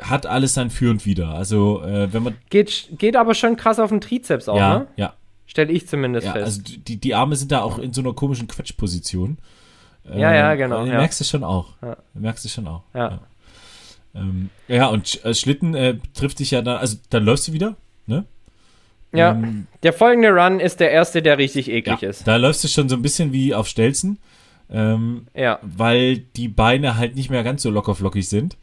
hat alles sein Für und Wider. Also äh, wenn man Geht, geht aber schon krass auf den Trizeps auch, ja ne? ja Stelle ich zumindest ja fest. also die, die Arme sind da auch in so einer komischen Quetschposition. Ja, ja, genau, Du ja. merkst es schon auch. Ja. Du merkst es schon auch. Ja. Ähm, ja, und äh, Schlitten äh, trifft dich ja dann, also dann läufst du wieder, ne? Ja, Ähm, der folgende Run ist der erste, der richtig ja, eklig ist. da läufst du schon so ein bisschen wie auf Stelzen, ähm, Ja, weil die Beine halt nicht mehr ganz so lockerflockig sind.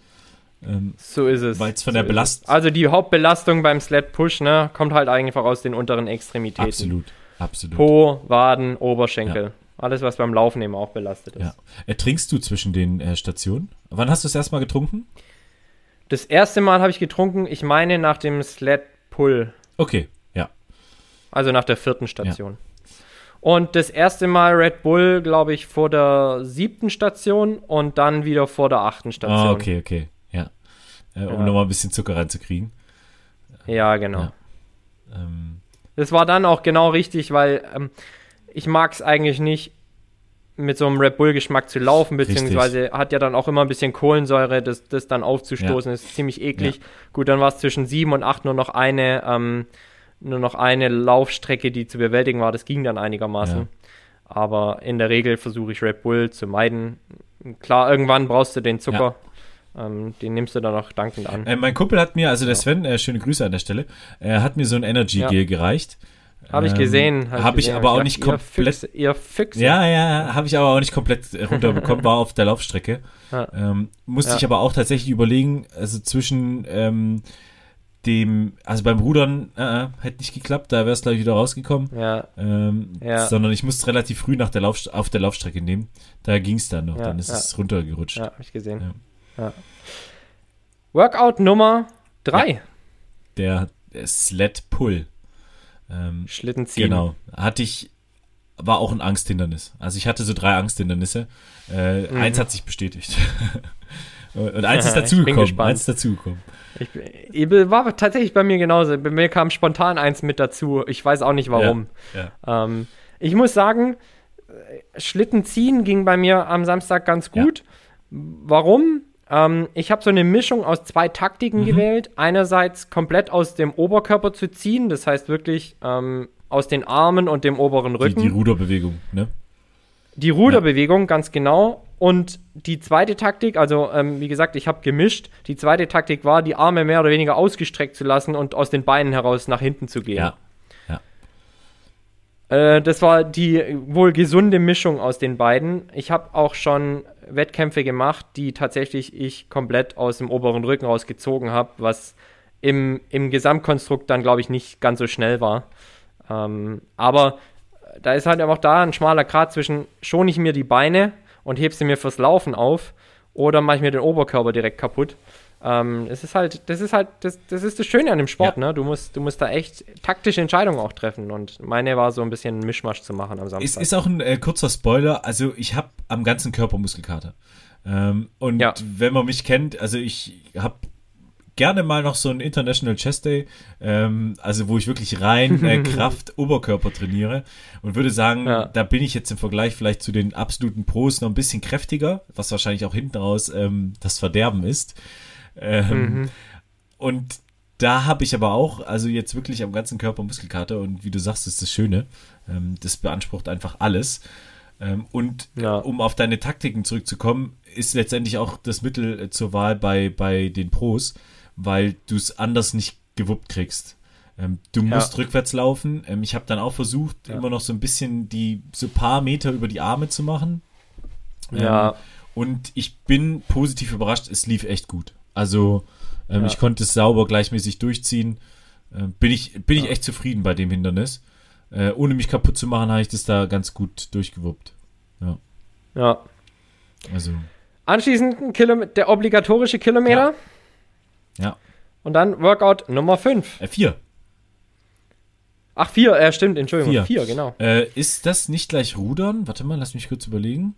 Ähm, so ist es. Weil es von so der ist Belast- es. Also die Hauptbelastung beim Sled Push, ne, kommt halt einfach aus den unteren Extremitäten. absolut, absolut. Po, Waden, Oberschenkel. Alles, was beim Laufen eben auch belastet ist. Ja. Äh, trinkst du zwischen den äh, Stationen? Wann hast du das erstmal getrunken? Das erste Mal habe ich getrunken, ich meine nach dem Sled Pull, Okay, ja. also nach der vierten Station. Und das erste Mal Red Bull, glaube ich, vor der siebten Station und dann wieder vor der achten Station. Ah, okay, okay, ja. Äh, um Ja. nochmal ein bisschen Zucker reinzukriegen. Ja, genau. Ja. Ähm, Das war dann auch genau richtig, weil ähm, ich mag es eigentlich nicht, mit so einem Red Bull-Geschmack zu laufen, Richtig. beziehungsweise hat ja dann auch immer ein bisschen Kohlensäure, das, das dann aufzustoßen, ist ziemlich eklig. Gut, dann war es zwischen sieben und acht nur noch eine, ähm, nur noch eine Laufstrecke, die zu bewältigen war. Das ging dann einigermaßen. Ja. Aber in der Regel versuche ich Red Bull zu meiden. Klar, irgendwann brauchst du den Zucker. Ähm, den nimmst du dann auch dankend an. Äh, mein Kumpel hat mir, also der Sven, äh, schöne Grüße an der Stelle, er hat mir so ein Energy Ja. Gel gereicht. Habe ich ähm, gesehen. hab ich gesehen. aber auch nicht komplett- ihr Füchse. Ja, ja, habe ich aber auch nicht komplett runterbekommen, war auf der Laufstrecke. Ja. Ähm, musste Ja. ich aber auch tatsächlich überlegen, also zwischen ähm, dem, also beim Rudern, äh, äh, hätte nicht geklappt, da wäre es gleich wieder rausgekommen. ja. Ähm, Ja. Sondern ich musste relativ früh nach der Lauf, auf der Laufstrecke nehmen. Da ging es dann noch, dann ist es runtergerutscht. Ja, habe ich gesehen. Workout Nummer 3. Der, der Sled Pull. Ähm, Schlitten ziehen. Genau. Hatte ich, war auch ein Angsthindernis. Also ich hatte so drei Angsthindernisse. Äh, Eins hat sich bestätigt. Und eins ist Mhm. Dazugekommen. Eins ist dazugekommen. Ich, ich, war tatsächlich bei mir genauso. Bei mir kam spontan eins mit dazu. Ich weiß auch nicht warum. Ja. Ähm, ich muss sagen, äh, Schlitten ziehen ging bei mir am Samstag ganz Ja. gut. Warum? Ähm, ich habe so eine Mischung aus zwei Taktiken Mhm. gewählt. Einerseits komplett aus dem Oberkörper zu ziehen, das heißt wirklich ähm, aus den Armen und dem oberen Die, Rücken. die Ruderbewegung, ne? Die Ruderbewegung, ganz genau. Und die zweite Taktik, also ähm, wie gesagt, ich habe gemischt. Die zweite Taktik war, die Arme mehr oder weniger ausgestreckt zu lassen und aus den Beinen heraus nach hinten zu gehen. Ja. Äh, das war die wohl gesunde Mischung aus den beiden. Ich habe auch schon Wettkämpfe gemacht, die tatsächlich ich komplett aus dem oberen Rücken rausgezogen habe, was im, im Gesamtkonstrukt dann, glaube ich, nicht ganz so schnell war. Ähm, aber da ist halt einfach da ein schmaler Grat zwischen, schone ich mir die Beine und heb sie mir fürs Laufen auf oder mache ich mir den Oberkörper direkt kaputt. Ähm, es ist halt, das ist halt, das, das ist das Schöne an dem Sport, Ja. ne? Du musst, du musst da echt taktische Entscheidungen auch treffen. Und meine war so ein bisschen ein Mischmasch zu machen am Es Samstag. ist auch ein äh, kurzer Spoiler. Also ich habe am ganzen Körper Muskelkater. Ähm, und Ja. wenn man mich kennt, also ich habe gerne mal noch so einen International Chest Day, ähm, also wo ich wirklich rein äh, Kraft Oberkörper trainiere und würde sagen, Ja. da bin ich jetzt im Vergleich vielleicht zu den absoluten Pros noch ein bisschen kräftiger, was wahrscheinlich auch hinten raus ähm, das Verderben ist. Ähm, Und da habe ich aber auch, also jetzt wirklich am ganzen Körper Muskelkater und wie du sagst, ist das Schöne. Ähm, das beansprucht einfach alles. Ähm, und Ja. um auf deine Taktiken zurückzukommen, ist letztendlich auch das Mittel äh, zur Wahl bei, bei den Pros, weil du es anders nicht gewuppt kriegst. Ähm, du Ja. musst rückwärts laufen. Ähm, ich habe dann auch versucht, Ja. immer noch so ein bisschen die so paar Meter über die Arme zu machen. Ja. Ähm, und ich bin positiv überrascht, es lief echt gut. Also ähm, Ja. ich konnte es sauber gleichmäßig durchziehen. Ähm, bin ich, bin ich echt zufrieden bei dem Hindernis. Äh, ohne mich kaputt zu machen, habe ich das da ganz gut durchgewuppt. ja. Also, Anschließend ein Kilom der obligatorische Kilometer. ja. Und dann Workout Nummer 5. Äh, vier. Ach, 4, äh, stimmt, Entschuldigung. Vier. 4, genau. Äh, ist das nicht gleich Rudern? Warte mal, lass mich kurz überlegen.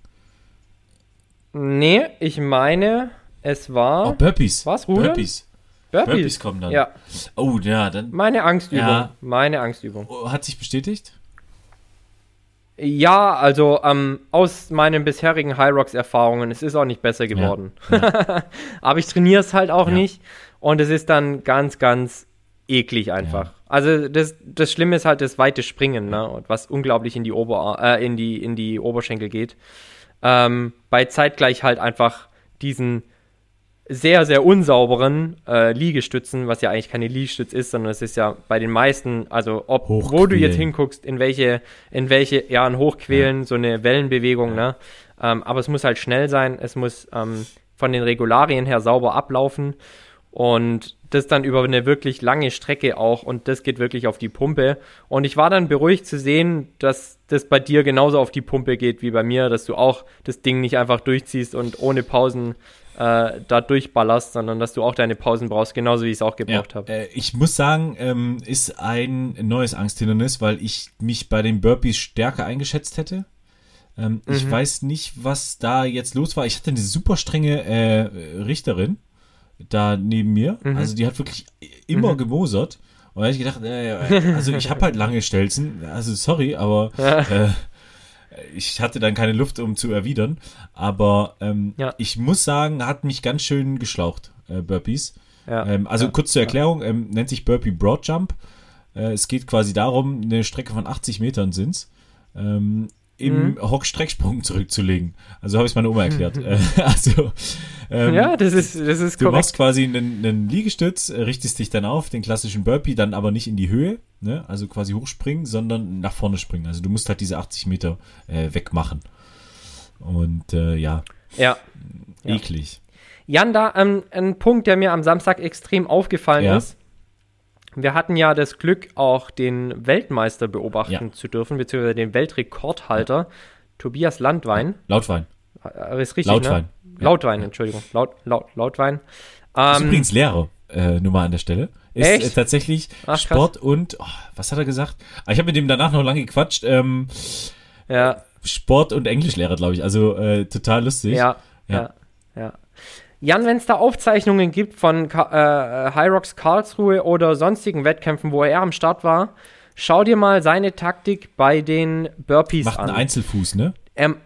Nee, ich meine, es war Oh, Burpees. Was, Rudern? Burpees. Burpees. Burpees kommen dann. Ja, Oh, ja, dann meine Angstübung. Ja. Meine Angstübung. oh, hat sich bestätigt. Ja, also ähm, aus meinen bisherigen High Rocks Erfahrungen, es ist auch nicht besser geworden. Aber ich trainiere es halt auch Ja. nicht und es ist dann ganz, ganz eklig einfach. Also das, das Schlimme ist halt das weite Springen, ne? Und was unglaublich in die Ober äh, in die in die Oberschenkel geht. Ähm, bei zeitgleich halt einfach diesen sehr, sehr unsauberen äh, Liegestützen, was ja eigentlich keine Liegestütz ist, sondern es ist ja bei den meisten, also ob wo du jetzt hinguckst, in welche, in welche, ja, ein Hochquälen, so eine Wellenbewegung, ne? Ähm, aber es muss halt schnell sein, es muss ähm, von den Regularien her sauber ablaufen und das dann über eine wirklich lange Strecke auch und das geht wirklich auf die Pumpe. Und ich war dann beruhigt zu sehen, dass das bei dir genauso auf die Pumpe geht wie bei mir, dass du auch das Ding nicht einfach durchziehst und ohne Pausen äh, da durchballerst, sondern dass du auch deine Pausen brauchst, genauso wie ich es auch gebraucht habe. Äh, ich muss sagen, ähm, ist ein neues Angsthindernis, weil ich mich bei den Burpees stärker eingeschätzt hätte. Ähm, Ich Mhm. weiß nicht, was da jetzt los war. Ich hatte eine super strenge äh, Richterin da neben mir. Mhm. Also die hat wirklich immer gemosert. Und da habe ich gedacht, äh, also ich habe halt lange Stelzen. Also sorry, aber äh, ich hatte dann keine Luft, um zu erwidern. Aber ähm, Ja. ich muss sagen, hat mich ganz schön geschlaucht, äh, Burpees. Ja. Ähm, also kurz zur Erklärung, ähm, nennt sich Burpee Broad Jump. Äh, es geht quasi darum, eine Strecke von 80 Metern sind's, ähm, im Mhm. Hock-Strecksprung zurückzulegen. Also habe ich meine Oma erklärt. äh, also ähm, ja, das ist, das ist Du korrekt. machst quasi einen, einen Liegestütz, äh, richtest dich dann auf, den klassischen Burpee, dann aber nicht in die Höhe, ne? also quasi hochspringen, sondern nach vorne springen. Also du musst halt diese 80 Meter äh, wegmachen. Und äh, ja, Ja. Ja. eklig. Jan, da ähm, ein Punkt, der mir am Samstag extrem aufgefallen Ja. ist. Wir hatten ja das Glück, auch den Weltmeister beobachten Ja. zu dürfen, beziehungsweise den Weltrekordhalter, Tobias Landwein. Lautwein. Äh, ist richtig, Lautwein. Ne? Ja. Lautwein, Entschuldigung. Laut, laut, Lautwein. ist Ähm, übrigens Lehrer, äh, nur mal an der Stelle. Ist Echt? äh, tatsächlich Ach. Sport und, oh, was hat er gesagt? Ah, Ich habe mit dem danach noch lange gequatscht. Ähm, ja, Sport- und Englischlehrer, glaube ich. Also äh, total lustig. ja, ja, ja. Jan, wenn es da Aufzeichnungen gibt von äh, High Rocks Karlsruhe oder sonstigen Wettkämpfen, wo er am Start war, schau dir mal seine Taktik bei den Burpees Macht an. einen Einzelfuß, ne? Ähm,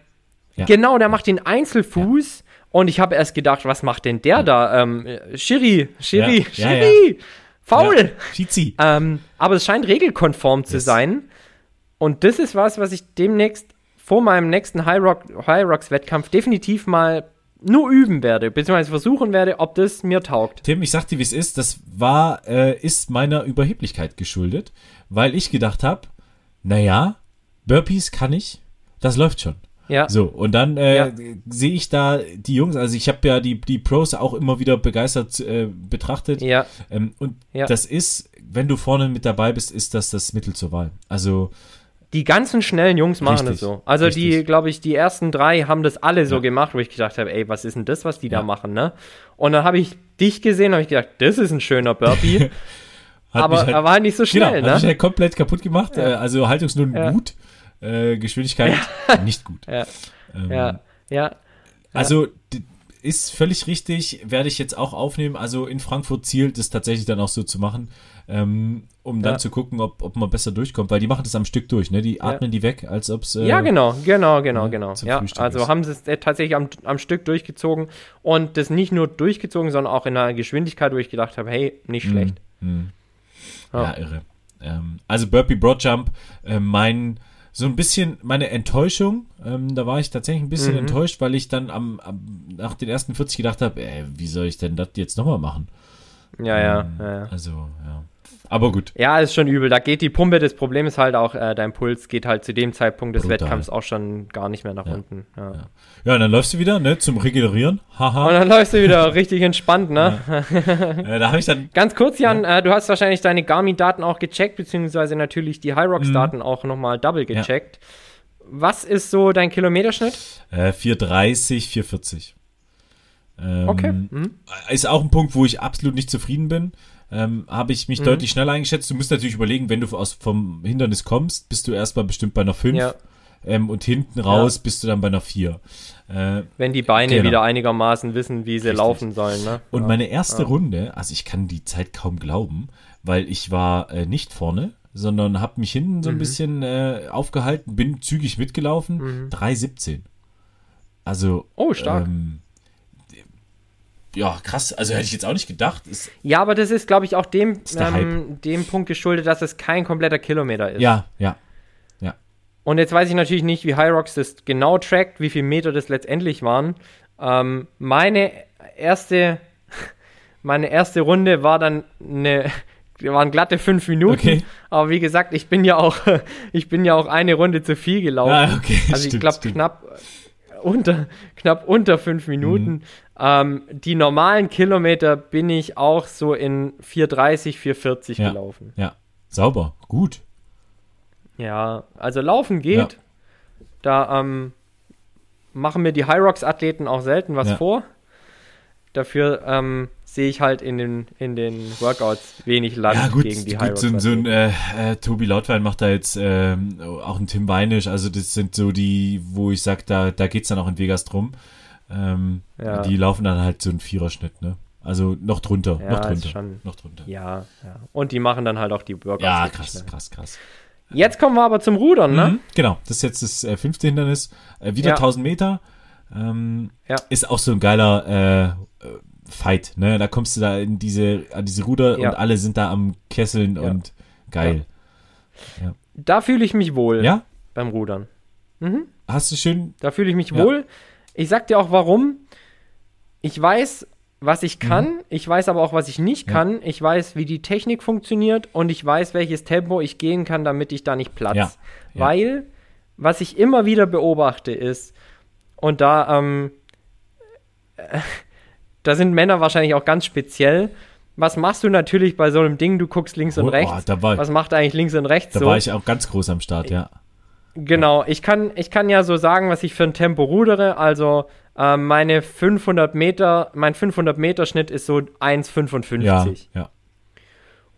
Ja. Genau, der macht den Einzelfuß und ich habe erst gedacht, was macht denn der da? Ähm, äh, Schiri, Schiri, Ja, ja, Schiri, faul. Ja. Schizi. Ähm, aber es scheint regelkonform zu Yes. sein. Und das ist was, was ich demnächst vor meinem nächsten High, Rock, High Rocks Wettkampf definitiv mal nur üben werde, beziehungsweise versuchen werde, ob das mir taugt. Tim, ich sag dir, wie es ist. Das war, äh, ist meiner Überheblichkeit geschuldet, weil ich gedacht habe, naja, Burpees kann ich, das läuft schon. Ja, So, und dann äh, Ja. sehe ich da die Jungs, also ich habe ja die, die Pros auch immer wieder begeistert äh, betrachtet. ja, Ähm, und Ja. das ist, wenn du vorne mit dabei bist, ist das das Mittel zur Wahl. Also Die ganzen schnellen Jungs machen es so. Also die, richtig. glaube ich, die ersten drei haben das alle so Ja. gemacht, wo ich gedacht habe, ey, was ist denn das, was die Ja. da machen, ne? Und dann habe ich dich gesehen, habe ich gedacht, das ist ein schöner Burpee, aber halt, er war halt nicht so genau, schnell, hat mich ne? halt komplett kaputt gemacht. Äh, also Haltungsnoten Ja. gut, äh, Geschwindigkeit nicht gut. Ja, Ähm, ja, ja. Also ist völlig richtig, werde ich jetzt auch aufnehmen. Also in Frankfurt zielt es tatsächlich dann auch so zu machen, ähm, um dann Ja. zu gucken, ob, ob man besser durchkommt, weil die machen das am Stück durch, ne? Die atmen die weg, als ob es. Äh, Ja, genau, genau, genau, ja, genau. Ja, Frühstück also ist. haben sie es äh, tatsächlich am, am Stück durchgezogen und das nicht nur durchgezogen, sondern auch in einer Geschwindigkeit, wo ich gedacht habe, hey, nicht schlecht. Hm. Ja. Ja, irre. Ähm, also Burpee Broadjump, äh, mein so ein bisschen meine Enttäuschung, ähm, da war ich tatsächlich ein bisschen Mhm. enttäuscht, weil ich dann am, am nach den ersten 40 gedacht habe, ey, wie soll ich denn das jetzt nochmal machen? Ja, ja, Ähm, ja, ja. Also, ja. Aber gut. Ja, ist schon übel. Da geht die Pumpe. Das Problem ist halt auch, äh, dein Puls geht halt zu dem Zeitpunkt des Brutal. Wettkampfs auch schon gar nicht mehr nach unten. Ja. Ja, und dann läufst du wieder, ne, zum Regenerieren. Und Haha. dann läufst du wieder richtig entspannt, ne? äh, da habe ich dann, Ganz kurz, Jan, äh, du hast wahrscheinlich deine Garmin-Daten auch gecheckt, beziehungsweise natürlich die Mhm. Hyrox-Daten auch nochmal double gecheckt. Was ist so dein Kilometerschnitt? äh, 430, 440. Ähm, Okay. Mhm. Ist auch ein Punkt, wo ich absolut nicht zufrieden bin. Ähm, habe ich Mhm. mich deutlich schneller eingeschätzt. Du musst natürlich überlegen, wenn du aus, vom Hindernis kommst, bist du erstmal bestimmt bei einer 5 Ja. ähm, und hinten raus bist du dann bei einer 4. Äh, Wenn die Beine Genau. wieder einigermaßen wissen, wie sie Richtig. laufen sollen, ne? und ja. meine erste Runde, also ich kann die Zeit kaum glauben, weil ich war äh, nicht vorne, sondern habe mich hinten Mhm. so ein bisschen äh, aufgehalten, bin zügig mitgelaufen, 3,17. Also, Oh, stark. Ähm, ja, krass. Also hätte ich jetzt auch nicht gedacht. Ist, Ja, aber das ist, glaube ich, auch dem, ähm, dem Punkt geschuldet, dass es kein kompletter Kilometer ist. ja, ja. Und jetzt weiß ich natürlich nicht, wie Hyrox das genau trackt, wie viele Meter das letztendlich waren. Ähm, meine erste, meine erste Runde war dann eine, waren glatte fünf Minuten. Okay. Aber wie gesagt, ich bin ja auch, ich bin ja auch eine Runde zu viel gelaufen. Ah, okay. Also ich stimmt, glaube stimmt. knapp unter, knapp unter fünf Minuten. Mhm. Ähm, die normalen Kilometer bin ich auch so in 4,30, 4,40 Ja. gelaufen. Ja, sauber, gut. Ja, also laufen geht. Da ähm, machen mir die Hyrox-Athleten auch selten was Ja. vor. Dafür ähm, sehe ich halt in den, in den Workouts wenig Land Ja, gut, gegen die gut so, so ein äh, äh, Tobi Lautwein macht da jetzt ähm, auch ein Tim Weinisch, also das sind so die, wo ich sag, da, da geht's dann auch in Vegas drum. Ähm, Ja. Die laufen dann halt so einen Viererschnitt, ne? Also noch drunter, Ja, noch drunter, schon- noch drunter. ja, ja. Und die machen dann halt auch die Workouts. Ja, krass, schnell. krass, krass. Jetzt kommen wir aber zum Rudern, ne? Mhm, genau, das ist jetzt das äh, fünfte Hindernis. Äh, wieder Ja. 1000 Meter. Ähm, Ja. Ist auch so ein geiler äh, Fight, ne? Da kommst du da in diese, an diese Ruder Ja. und alle sind da am Kesseln Ja. und geil. Da fühle ich mich wohl Ja? beim Rudern. Hast du schön. Da fühle ich mich Ja. wohl. Ich sag dir auch warum. Ich weiß, was ich kann. Mhm. Ich weiß aber auch, was ich nicht Ja. kann. Ich weiß, wie die Technik funktioniert und ich weiß, welches Tempo ich gehen kann, damit ich da nicht platz. Ja. Ja. Weil, was ich immer wieder beobachte, ist, und da, ähm, äh, da sind Männer wahrscheinlich auch ganz speziell. Was machst du natürlich bei so einem Ding? Du guckst links und Oh, rechts. oh, war- was macht eigentlich links und rechts Da so? war ich auch ganz groß am Start, ja. Genau, ich kann, ich kann ja so sagen, was ich für ein Tempo rudere. Also äh, meine 500 Meter, mein 500 Meter Schnitt ist so 1,55. Ja, ja.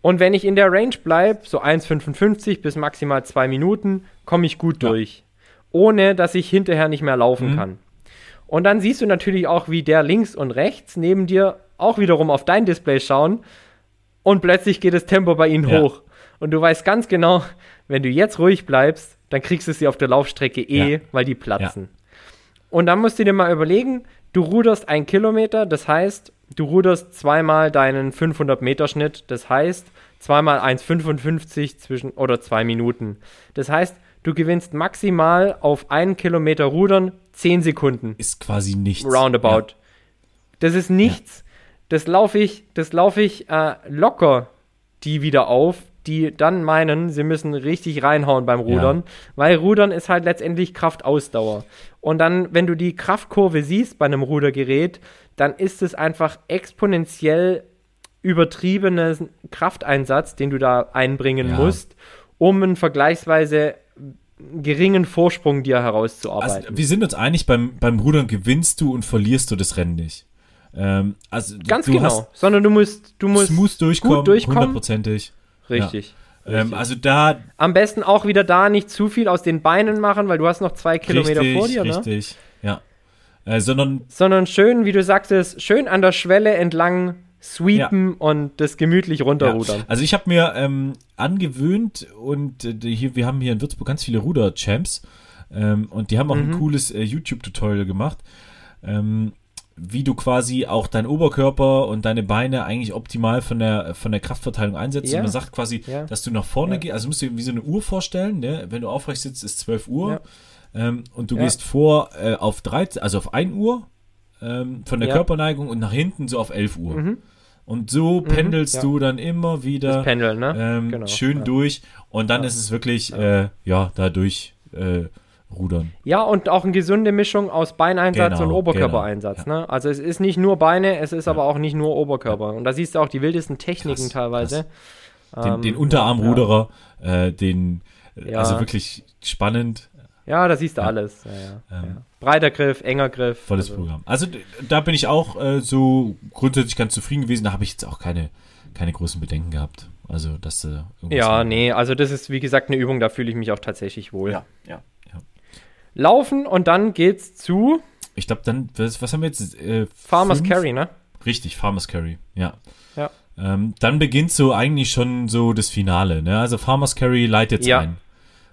Und wenn ich in der Range bleibe, so 1,55 bis maximal zwei Minuten, komme ich gut Ja. durch. Ohne, dass ich hinterher nicht mehr laufen Mhm. kann. Und dann siehst du natürlich auch, wie der links und rechts neben dir auch wiederum auf dein Display schauen. Und plötzlich geht das Tempo bei ihnen Ja. hoch. Und du weißt ganz genau, wenn du jetzt ruhig bleibst, dann kriegst du sie auf der Laufstrecke eh, Ja. weil die platzen. Und dann musst du dir mal überlegen, du ruderst ein Kilometer, das heißt, du ruderst zweimal deinen 500 Meter Schnitt, das heißt, zweimal 1,55 zwischen oder zwei Minuten. Das heißt, du gewinnst maximal auf einen Kilometer Rudern 10 Sekunden. Ist quasi nichts. Roundabout. Das ist nichts. Das laufe ich, das laufe ich äh, locker die wieder auf, die dann meinen, sie müssen richtig reinhauen beim Rudern, weil Rudern ist halt letztendlich Kraftausdauer. Und dann, wenn du die Kraftkurve siehst bei einem Rudergerät, dann ist es einfach exponentiell übertriebenen Krafteinsatz, den du da einbringen Ja. musst, um ein vergleichsweise geringen Vorsprung dir Also, herauszuarbeiten. wir sind uns einig, beim, beim Rudern gewinnst du und verlierst du das Rennen nicht. Ähm, also Ganz du genau. hast Sondern du musst, du musst smooth durchkommen, gut durchkommen. hundertprozentig. richtig. Ähm, richtig. also da Am besten auch wieder da nicht zu viel aus den Beinen machen, weil du hast noch zwei Kilometer richtig, vor dir, ne? richtig, ja. Äh, sondern Sondern schön, wie du sagtest, schön an der Schwelle entlang sweepen und das gemütlich runterrudern. Ja. Also ich habe mir ähm, angewöhnt und äh, hier, wir haben hier in Würzburg ganz viele Ruder-Champs ähm, und die haben auch Mhm. ein cooles äh, YouTube-Tutorial gemacht, ähm, wie du quasi auch deinen Oberkörper und deine Beine eigentlich optimal von der von der Kraftverteilung einsetzt. Ja. Und man sagt quasi, Ja. dass du nach vorne Ja. gehst, also musst du dir wie so eine Uhr vorstellen, ne? wenn du aufrecht sitzt, ist 12 Uhr Ja. ähm, und du Ja. gehst vor äh, auf 13, also auf 1 Uhr ähm, von der Ja. Körperneigung und nach hinten so auf 11 Uhr. Mhm. Und so pendelst ja. du dann immer wieder Pendeln, ne? ähm, Genau, schön ja. durch und dann ist es wirklich, äh, ja, da durch äh, rudern. Ja, und auch eine gesunde Mischung aus Beineinsatz Genau, und Oberkörpereinsatz. genau, Ne? Also es ist nicht nur Beine, es ist aber auch nicht nur Oberkörper. Und da siehst du auch die wildesten Techniken Krass, teilweise. Den, Ähm, den Unterarmruderer, äh, den, äh, Ja. also wirklich spannend, Ja, da siehst du alles. Ja, ja, Ähm, ja. Breiter Griff, enger Griff. volles also, Programm. Also da bin ich auch äh, so grundsätzlich ganz zufrieden gewesen. Da habe ich jetzt auch keine, keine großen Bedenken gehabt. Also, dass äh, irgendwas Ja, nee, also das ist wie gesagt eine Übung, da fühle ich mich auch tatsächlich wohl. Ja, ja, ja. Laufen und dann geht's zu Ich glaube, dann, was, was haben wir jetzt? Äh, Farmers fünf? Carry, ne? Richtig, Farmers Carry, ja. Ja. Ähm, dann beginnt so eigentlich schon so das Finale. Ne? Also Farmers Carry leitet Ja. ein,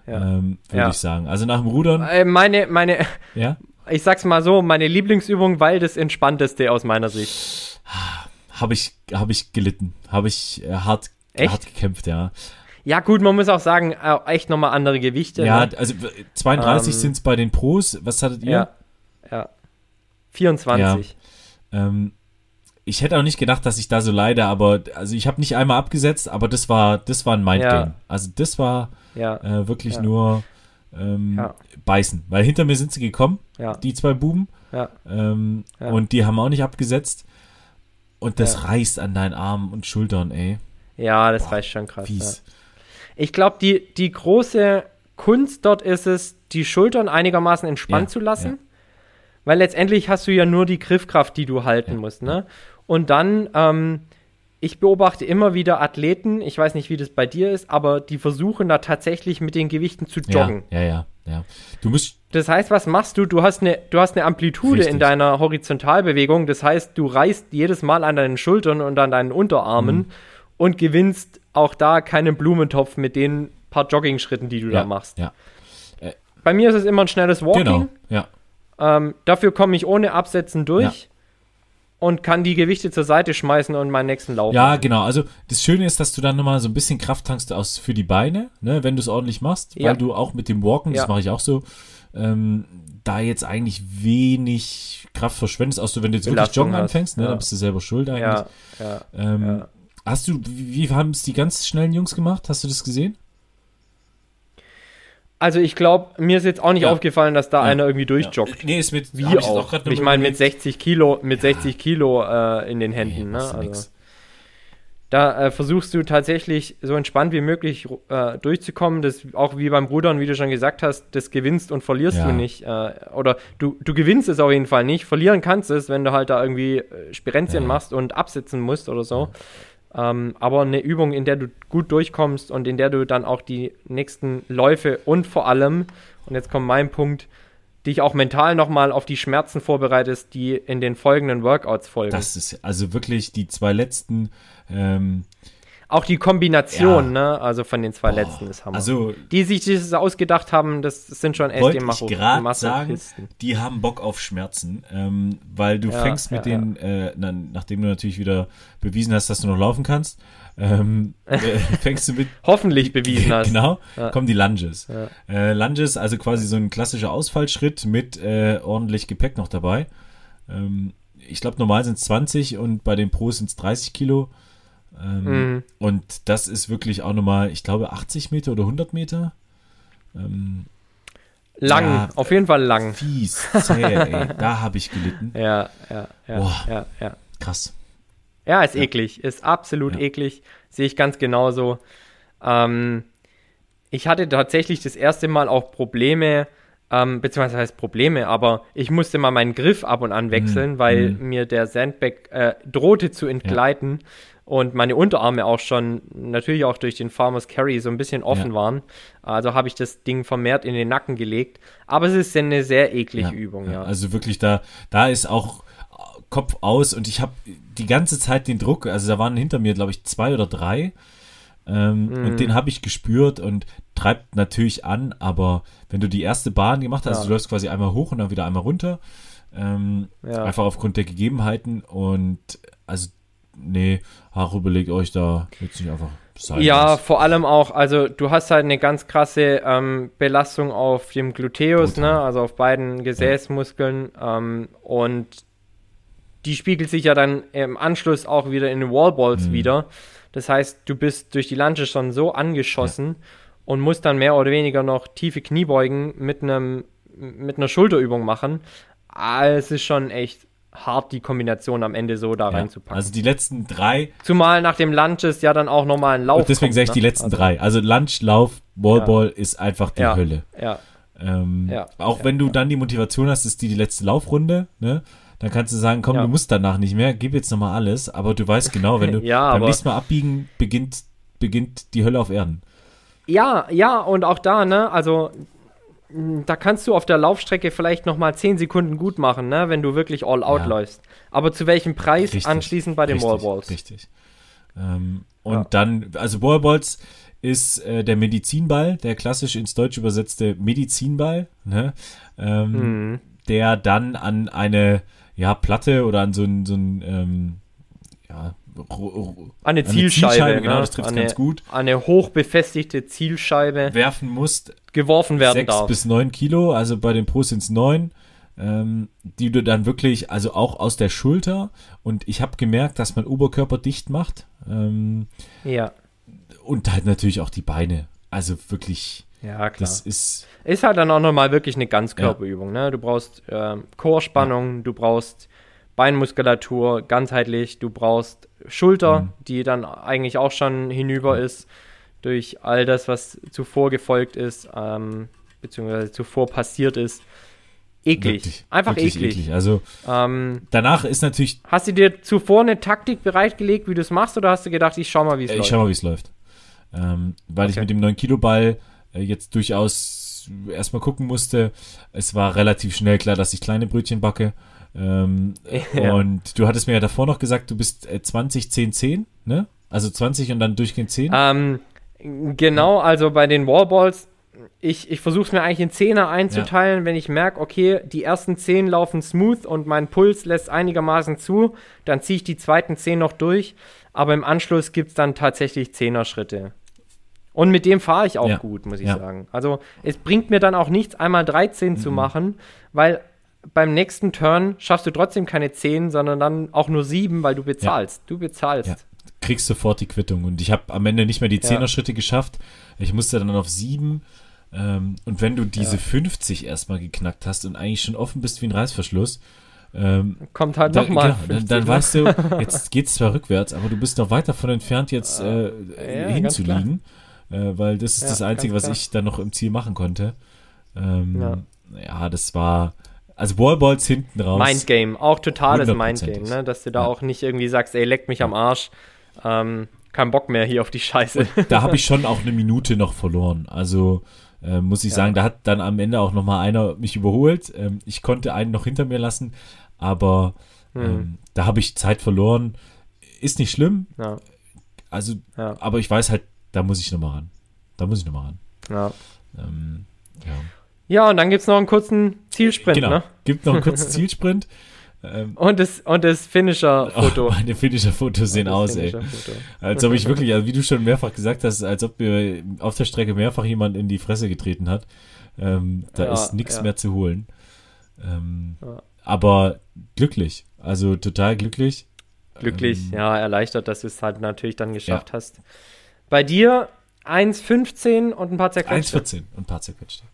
Ja. ähm, würde Ja. ich sagen. Also nach dem Rudern, Äh, meine, meine, ja, ich sag's mal so, meine Lieblingsübung, weil das entspannteste aus meiner Sicht. habe ich, hab ich gelitten. Habe ich äh, hart, Echt? hart gekämpft, ja. Ja, gut, man muss auch sagen, äh, echt nochmal andere Gewichte. Ja, ne? also w- 32 Ähm, sind es bei den Pros. Was hattet ihr? ja. Ja. 24. Ähm, ich hätte auch nicht gedacht, dass ich da so leide, aber also ich habe nicht einmal abgesetzt, aber das war, das war ein Mindgame. Ja. Also das war Ja. äh, wirklich Ja. nur ähm, Ja. beißen. Weil hinter mir sind sie gekommen, die zwei Buben. Ja. Ähm. Und die haben auch nicht abgesetzt. Und das reißt an deinen Armen und Schultern, ey. Ja, das reicht schon krass. Fies. Ich glaube, die, die große Kunst dort ist es, die Schultern einigermaßen entspannt zu lassen. Weil letztendlich hast du ja nur die Griffkraft, die du halten musst. Ne? Und dann, ähm, ich beobachte immer wieder Athleten, ich weiß nicht, wie das bei dir ist, aber die versuchen da tatsächlich mit den Gewichten zu joggen. Ja, ja, ja, ja. Du musst, Das heißt, was machst du? Du hast eine, du hast eine Amplitude Richtig. in deiner Horizontalbewegung. Das heißt, du reißt jedes Mal an deinen Schultern und an deinen Unterarmen Mhm. und gewinnst auch da keinen Blumentopf mit den paar Jogging-Schritten, die du ja, da machst. Ja, Bei mir ist es immer ein schnelles Walking. genau. Ja, Ähm, dafür komme ich ohne Absetzen durch und kann die Gewichte zur Seite schmeißen und meinen nächsten Lauf ja, genau. Also das Schöne ist, dass du dann nochmal so ein bisschen Kraft tankst aus für die Beine, ne, wenn du es ordentlich machst, Ja. weil du auch mit dem Walken, das Ja. mache ich auch so, ähm, da jetzt eigentlich wenig Kraft verschwendest, außer wenn du jetzt wirklich Belastung Joggen hast, anfängst, ne, ja. dann bist du selber schuld eigentlich. Ja, ja. ähm, ja. Hast du, wie, wie haben es die ganz schnellen Jungs gemacht? Hast du das gesehen? Also ich glaube, mir ist jetzt auch nicht Ja. aufgefallen, dass da Ja. einer irgendwie durchjoggt. Nee, ist mit, Wie hab ich jetzt auch. grad Ich meine, mit überlegt. 60 Kilo, mit 60 Kilo äh, in den Nee, Händen. du ne? also, da äh, versuchst du tatsächlich so entspannt wie möglich äh, durchzukommen. Das auch wie beim Rudern, wie du schon gesagt hast, das gewinnst und verlierst Ja. du nicht. Äh, oder du, du gewinnst es auf jeden Fall nicht. Verlieren kannst es, wenn du halt da irgendwie äh, Spirenzien Ja. machst und absitzen musst oder so. Ähm, aber eine Übung, in der du gut durchkommst und in der du dann auch die nächsten Läufe und vor allem, und jetzt kommt mein Punkt, dich auch mental nochmal auf die Schmerzen vorbereitest, die in den folgenden Workouts folgen. Das ist also wirklich die zwei letzten. Ähm, auch die Kombination, Ja. ne? Also von den zwei boah, letzten ist Hammer. Also die sich das ausgedacht haben, das sind schon echt die ich Macho gerade sagen, die haben Bock auf Schmerzen, ähm, weil du Ja, fängst mit ja, den, Äh, dann, nachdem du natürlich wieder bewiesen hast, dass du noch laufen kannst, ähm, äh, fängst du mit Hoffentlich bewiesen hast. Genau, Ja. kommen die Lunges. Ja. Äh, Lunges, also quasi so ein klassischer Ausfallschritt mit äh, ordentlich Gepäck noch dabei. Ähm, ich glaube, normal sind es 20 und bei den Pros sind es 30 Kilo. Ähm, Mhm. Und das ist wirklich auch nochmal, ich glaube, 80 Meter oder 100 Meter. Ähm, Lang, Ja. auf jeden Fall lang. fies, zäh, ey. Da habe ich gelitten. Ja, ja, ja, Boah. ja, ja. Krass. Ja, ist eklig, ist absolut Ja. eklig, sehe ich ganz genauso. Ähm, ich hatte tatsächlich das erste Mal auch Probleme, ähm, beziehungsweise heißt Probleme, aber ich musste mal meinen Griff ab und an wechseln, Mhm. weil Mhm. mir der Sandbag äh, drohte zu entgleiten und meine Unterarme auch schon natürlich auch durch den Farmers Carry so ein bisschen offen Ja. waren. Also habe ich das Ding vermehrt in den Nacken gelegt. Aber es ist eine sehr eklige Übung, ja. Also wirklich da, da ist auch Kopf aus und ich habe die ganze Zeit den Druck, also da waren hinter mir, glaube ich, zwei oder drei ähm, Mhm. und den habe ich gespürt und treibt natürlich an, aber wenn du die erste Bahn gemacht hast, Ja. du läufst quasi einmal hoch und dann wieder einmal runter, ähm, Ja. einfach aufgrund der Gegebenheiten und also nee, Haare überlegt euch da jetzt nicht einfach sein. Ja, vor allem auch, also du hast halt eine ganz krasse ähm, Belastung auf dem Gluteus, ne, also auf beiden Gesäßmuskeln ähm, und die spiegelt sich ja dann im Anschluss auch wieder in den Wallballs Mhm. wieder. Das heißt, du bist durch die Lunge schon so angeschossen und musst dann mehr oder weniger noch tiefe Kniebeugen mit einem mit einer Schulterübung machen. Ah, es ist schon echt hart, die Kombination am Ende so da Ja. reinzupacken. Also die letzten drei Zumal nach dem Lunges ja dann auch nochmal ein Lauf und deswegen kommt, sage ich die ne? letzten also, drei. Also Lunch, Lauf, Wallball ist einfach die Ja. Hölle. Ja, Ähm, Ja, auch ja, wenn du dann die Motivation hast, ist die die letzte Laufrunde, ne? Dann kannst du sagen, komm, Ja. du musst danach nicht mehr, gib jetzt nochmal alles, aber du weißt genau, wenn du Ja, beim nächsten Mal abbiegen, beginnt, beginnt die Hölle auf Erden. Ja, ja, und auch da, ne, also da kannst du auf der Laufstrecke vielleicht nochmal 10 Sekunden gut machen, ne, wenn du wirklich all out Ja. läufst. Aber zu welchem Preis Richtig, anschließend bei den richtig, Wallballs? Richtig. Ähm, und Ja. dann, also Wallballs ist äh, der Medizinball, der klassisch ins Deutsch übersetzte Medizinball, ne? ähm, Mhm. der dann an eine ja, Platte oder an so ein, so ein ähm, ja, Eine eine Zielscheibe, genau, ne? das trifft eine, ganz gut, Eine hochbefestigte Zielscheibe werfen musst, geworfen werden sechs darf. bis neun Kilo, also bei den Pros sind es neun, ähm, die du dann wirklich, also auch aus der Schulter und ich habe gemerkt, dass man Oberkörper dicht macht ähm, Ja, und halt natürlich auch die Beine, also wirklich, ja, klar. das ist, Ist halt dann auch nochmal wirklich eine Ganzkörperübung, ne? Du brauchst ähm, Chorspannung, du brauchst Beinmuskulatur, ganzheitlich, du brauchst Schulter, Mhm. die dann eigentlich auch schon hinüber ist durch all das, was zuvor gefolgt ist, ähm, beziehungsweise zuvor passiert ist. Eklig. wirklich, Einfach wirklich eklig. Also Ähm, danach ist natürlich, hast du dir zuvor eine Taktik bereitgelegt, wie du es machst, oder hast du gedacht, ich schau mal, wie es äh, ich läuft? schau mal, wie es läuft, ähm, weil ich Okay. mit dem 9 Kilo Ball äh, jetzt durchaus erstmal gucken musste. Es war relativ schnell klar, dass ich kleine Brötchen backe. Ähm, Ja. Und du hattest mir ja davor noch gesagt, du bist äh, 20, 10, 10, ne? Also 20 und dann durchgehend 10. Ähm, genau, also bei den Wallballs, ich, ich versuche es mir eigentlich in Zehner einzuteilen, wenn ich merke, okay, die ersten zehn laufen smooth und mein Puls lässt einigermaßen zu, dann ziehe ich die zweiten zehn noch durch, aber im Anschluss gibt es dann tatsächlich Zehner-Schritte. Und mit dem fahre ich auch Ja, gut, muss ich ja. sagen. Also es bringt mir dann auch nichts, einmal 13 Mhm. zu machen, weil beim nächsten Turn schaffst du trotzdem keine 10, sondern dann auch nur 7, weil du bezahlst. Du bezahlst. Ja. kriegst sofort die Quittung. Und ich habe am Ende nicht mehr die 10er Schritte geschafft. Ich musste dann auf 7. Ähm, und wenn du diese 50 erstmal geknackt hast und eigentlich schon offen bist wie ein Reißverschluss, ähm, Kommt halt nochmal. genau, dann, dann weißt du, jetzt geht's zwar rückwärts, aber du bist noch weit davon entfernt, jetzt äh, ja, hinzuliegen. Äh, weil das ist Ja, das Einzige, was ich dann noch im Ziel machen konnte. Ähm, Ja. ja. das war. Also Wallballs hinten raus. Mindgame, auch totales. Mindgame, ne? dass du da Ja. auch nicht irgendwie sagst, ey, leck mich am Arsch, ähm, kein Bock mehr hier auf die Scheiße. da habe ich schon auch eine Minute noch verloren. Also äh, muss ich Ja. sagen, da hat dann am Ende auch noch mal einer mich überholt. Ähm, ich konnte einen noch hinter mir lassen, aber Hm. ähm, da habe ich Zeit verloren. Ist nicht schlimm. ja, Also, Ja. aber ich weiß halt, da muss ich noch mal ran. Da muss ich noch mal ran. ja. Ähm, ja. Ja, und dann gibt es noch einen kurzen Zielsprint, genau. ne? Gibt noch einen kurzen Zielsprint. Ähm, Und das, und das Finisher-Foto. oh, meine Finisher-Fotos sehen aus, ey. Finisher-Foto. Als ob ich wirklich, also wie du schon mehrfach gesagt hast, als ob mir auf der Strecke mehrfach jemand in die Fresse getreten hat. Ähm, da Ja, ist nichts ja. mehr zu holen. Ähm, Ja. Aber glücklich. Also total glücklich. Glücklich, Ähm, ja, erleichtert, dass du es halt natürlich dann geschafft hast. Bei dir 1,15 und ein paar zerquetschte. 1,14 und ein paar zerquetschte.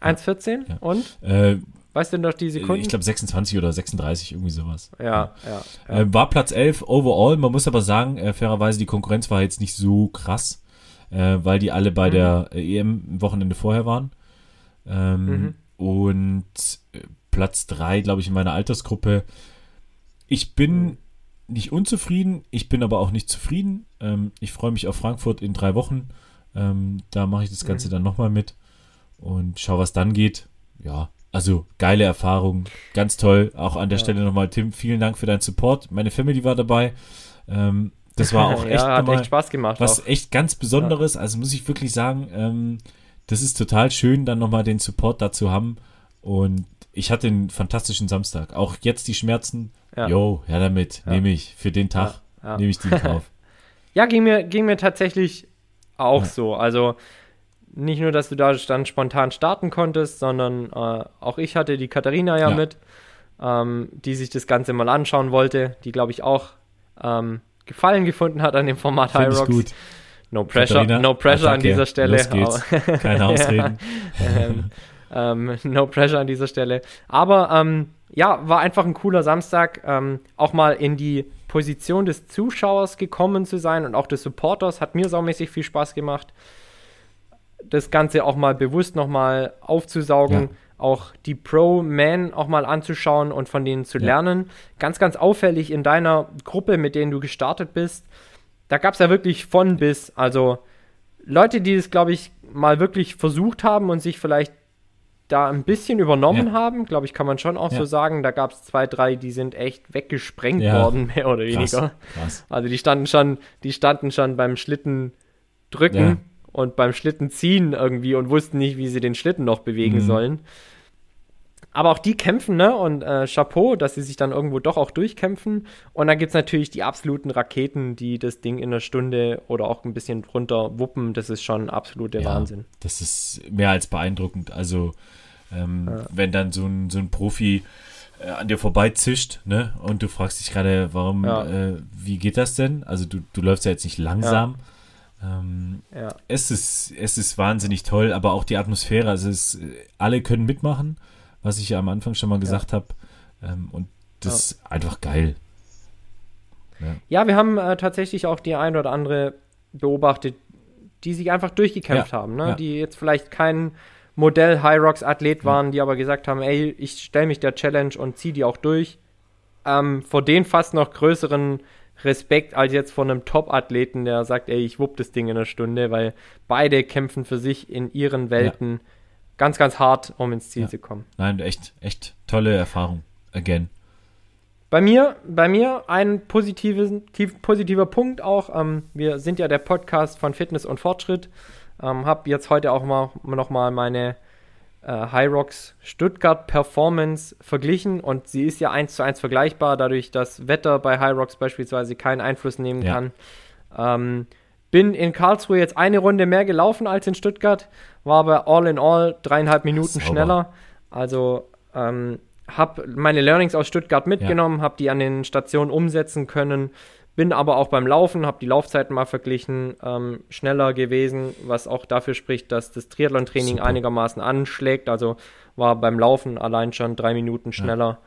1,14 Ja. und? Äh, Weißt du noch die Sekunden? ich glaube 26 oder 36, irgendwie sowas. ja, ja. ja. Äh, war Platz 11 overall. Man muss aber sagen, äh, fairerweise, die Konkurrenz war jetzt nicht so krass. äh, weil die alle bei mhm. der EM Wochenende vorher waren. Ähm, mhm. Und äh, Platz 3, glaube ich, in meiner Altersgruppe. Ich bin mhm. nicht unzufrieden, ich bin aber auch nicht zufrieden. Ähm, ich freue mich auf Frankfurt in drei Wochen. Ähm, da mache ich das Ganze mhm. dann nochmal mit und schau, was dann geht. Ja, also geile Erfahrung, ganz toll. Auch an der ja. Stelle nochmal, Tim, vielen Dank für deinen Support. Meine Family war dabei. Ähm, das war auch echt, ja, hat echt Spaß gemacht. Was auch. echt ganz Besonderes. Ja. Also muss ich wirklich sagen, ähm, das ist total schön, dann nochmal den Support dazu haben. Und ich hatte einen fantastischen Samstag. Auch jetzt die Schmerzen. Ja. Jo, ja damit, nehme ich. Für den Tag nehme ich die drauf. ja, ging mir, ging mir tatsächlich auch so. Also nicht nur, dass du da dann spontan starten konntest, sondern äh, auch ich hatte die Katharina ja, ja. mit, ähm, die sich das Ganze mal anschauen wollte, die glaube ich auch ähm, Gefallen gefunden hat an dem Format High Rocks. Gut. No pressure, Katharina, no pressure an dieser Stelle. Keine Ausreden. ähm, ähm, no pressure an dieser Stelle. Aber ähm, ja, war einfach ein cooler Samstag, ähm, auch mal in die Position des Zuschauers gekommen zu sein und auch des Supporters. Hat mir saumäßig viel Spaß gemacht das Ganze auch mal bewusst nochmal aufzusaugen, ja. auch die Pro-Man auch mal anzuschauen und von denen zu ja. lernen. Ganz, ganz auffällig in deiner Gruppe, mit denen du gestartet bist, da gab es ja wirklich von bis, also Leute, die das, glaube ich, mal wirklich versucht haben und sich vielleicht da ein bisschen übernommen ja. haben, glaube ich, kann man schon auch ja. so sagen. Da gab es zwei, drei, die sind echt weggesprengt ja. worden, mehr oder weniger. Krass, krass. Also die standen schon, die standen schon beim Schlitten drücken und beim Schlitten ziehen irgendwie und wussten nicht, wie sie den Schlitten noch bewegen mhm. sollen. Aber auch die kämpfen, ne? Und äh, Chapeau, dass sie sich dann irgendwo doch auch durchkämpfen. Und dann gibt es natürlich die absoluten Raketen, die das Ding in einer Stunde oder auch ein bisschen drunter wuppen. Das ist schon absoluter ja, Wahnsinn. Das ist mehr als beeindruckend. Also, ähm, ja. wenn dann so ein, so ein Profi äh, an dir vorbeizischt, ne? Und du fragst dich gerade, warum, ja. äh, wie geht das denn? Also, du, du läufst ja jetzt nicht langsam. Ähm, ja. es, ist, es ist wahnsinnig toll, aber auch die Atmosphäre. Also es, alle können mitmachen, was ich ja am Anfang schon mal gesagt ja. habe. Ähm, und das ja. ist einfach geil. Ja, wir haben äh, tatsächlich auch die ein oder andere beobachtet, die sich einfach durchgekämpft haben, ne? die jetzt vielleicht kein Modell High Rocks Athlet waren, die aber gesagt haben, ey, ich stelle mich der Challenge und ziehe die auch durch. Ähm, vor den fast noch größeren Respekt als jetzt von einem Top-Athleten, der sagt, ey, ich wupp das Ding in einer Stunde, weil beide kämpfen für sich in ihren Welten ja. ganz, ganz hart, um ins Ziel ja. zu kommen. Nein, echt, echt tolle Erfahrung. Again. Bei mir, bei mir ein positives, positiver Punkt auch. Ähm, wir sind ja der Podcast von Fitness und Fortschritt. Ähm, hab jetzt heute auch mal noch mal meine äh, Hyrox Stuttgart Performance verglichen und sie ist ja eins zu eins vergleichbar, dadurch, dass Wetter bei Hyrox beispielsweise keinen Einfluss nehmen ja. kann. Ähm, bin in Karlsruhe jetzt eine Runde mehr gelaufen als in Stuttgart, war aber all in all dreieinhalb Minuten schneller. Also ähm, habe meine Learnings aus Stuttgart mitgenommen, ja. habe die an den Stationen umsetzen können. Bin aber auch beim Laufen, habe die Laufzeiten mal verglichen, ähm, schneller gewesen, was auch dafür spricht, dass das Triathlon-Training einigermaßen anschlägt. Also war beim Laufen allein schon drei Minuten schneller,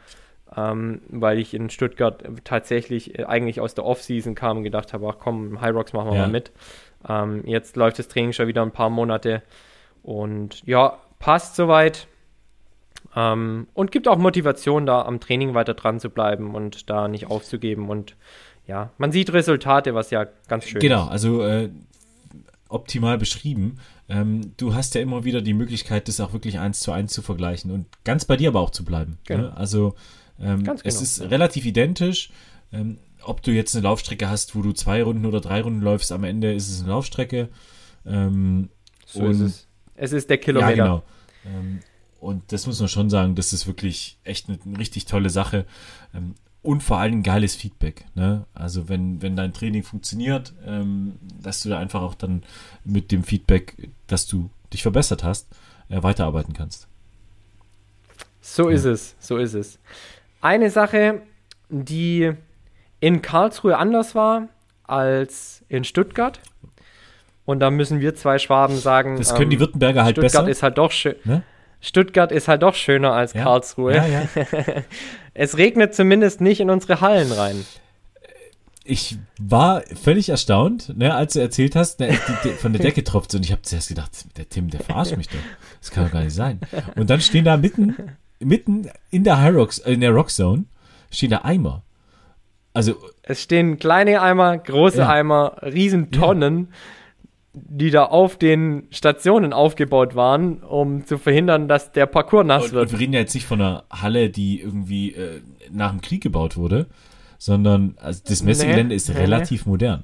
ja. ähm, weil ich in Stuttgart tatsächlich äh, eigentlich aus der Off-Season kam und gedacht habe, ach komm, High Rocks machen wir ja. mal mit. Ähm, jetzt läuft das Training schon wieder ein paar Monate und ja, passt soweit. Ähm, und gibt auch Motivation, da am Training weiter dran zu bleiben und da nicht aufzugeben und ja, man sieht Resultate, was ja ganz schön genau, ist. Genau, also äh, optimal beschrieben. Ähm, du hast ja immer wieder die Möglichkeit, das auch wirklich eins zu eins zu vergleichen und ganz bei dir aber auch zu bleiben. Ne? Genau. Ne? Also ähm, genau, es ist ja. relativ identisch. Ähm, ob du jetzt eine Laufstrecke hast, wo du zwei Runden oder drei Runden läufst, am Ende ist es eine Laufstrecke. Ähm, so ist es. Es ist der Kilometer. Ja, genau. Ähm, und das muss man schon sagen, das ist wirklich echt eine, eine richtig tolle Sache. Und vor allem geiles Feedback. Ne? Also wenn, wenn dein Training funktioniert, ähm, dass du da einfach auch dann mit dem Feedback, dass du dich verbessert hast, äh, weiterarbeiten kannst. So ja. ist es, so ist es. Eine Sache, die in Karlsruhe anders war als in Stuttgart. Und da müssen wir zwei Schwaben sagen, das können die ähm, Württemberger halt Stuttgart besser. ist halt doch schön. Ne? Stuttgart ist halt doch schöner als ja. Karlsruhe. Ja, ja. es regnet zumindest nicht in unsere Hallen rein. ich war völlig erstaunt, ne, als du erzählt hast, ne, die, die, von der Decke tropft und ich habe zuerst gedacht, der Tim, der verarscht mich doch. Das kann doch gar nicht sein. Und dann stehen da mitten, mitten in der High Rocks, in der Rock Zone, stehen da Eimer. Also es stehen kleine Eimer, große Ja. Eimer, Riesentonnen, die da auf den Stationen aufgebaut waren, um zu verhindern, dass der Parcours nass und, wird. und wir reden ja jetzt nicht von einer Halle, die irgendwie äh, nach dem Krieg gebaut wurde, sondern also das Messegelände Nee, ist nee, relativ modern.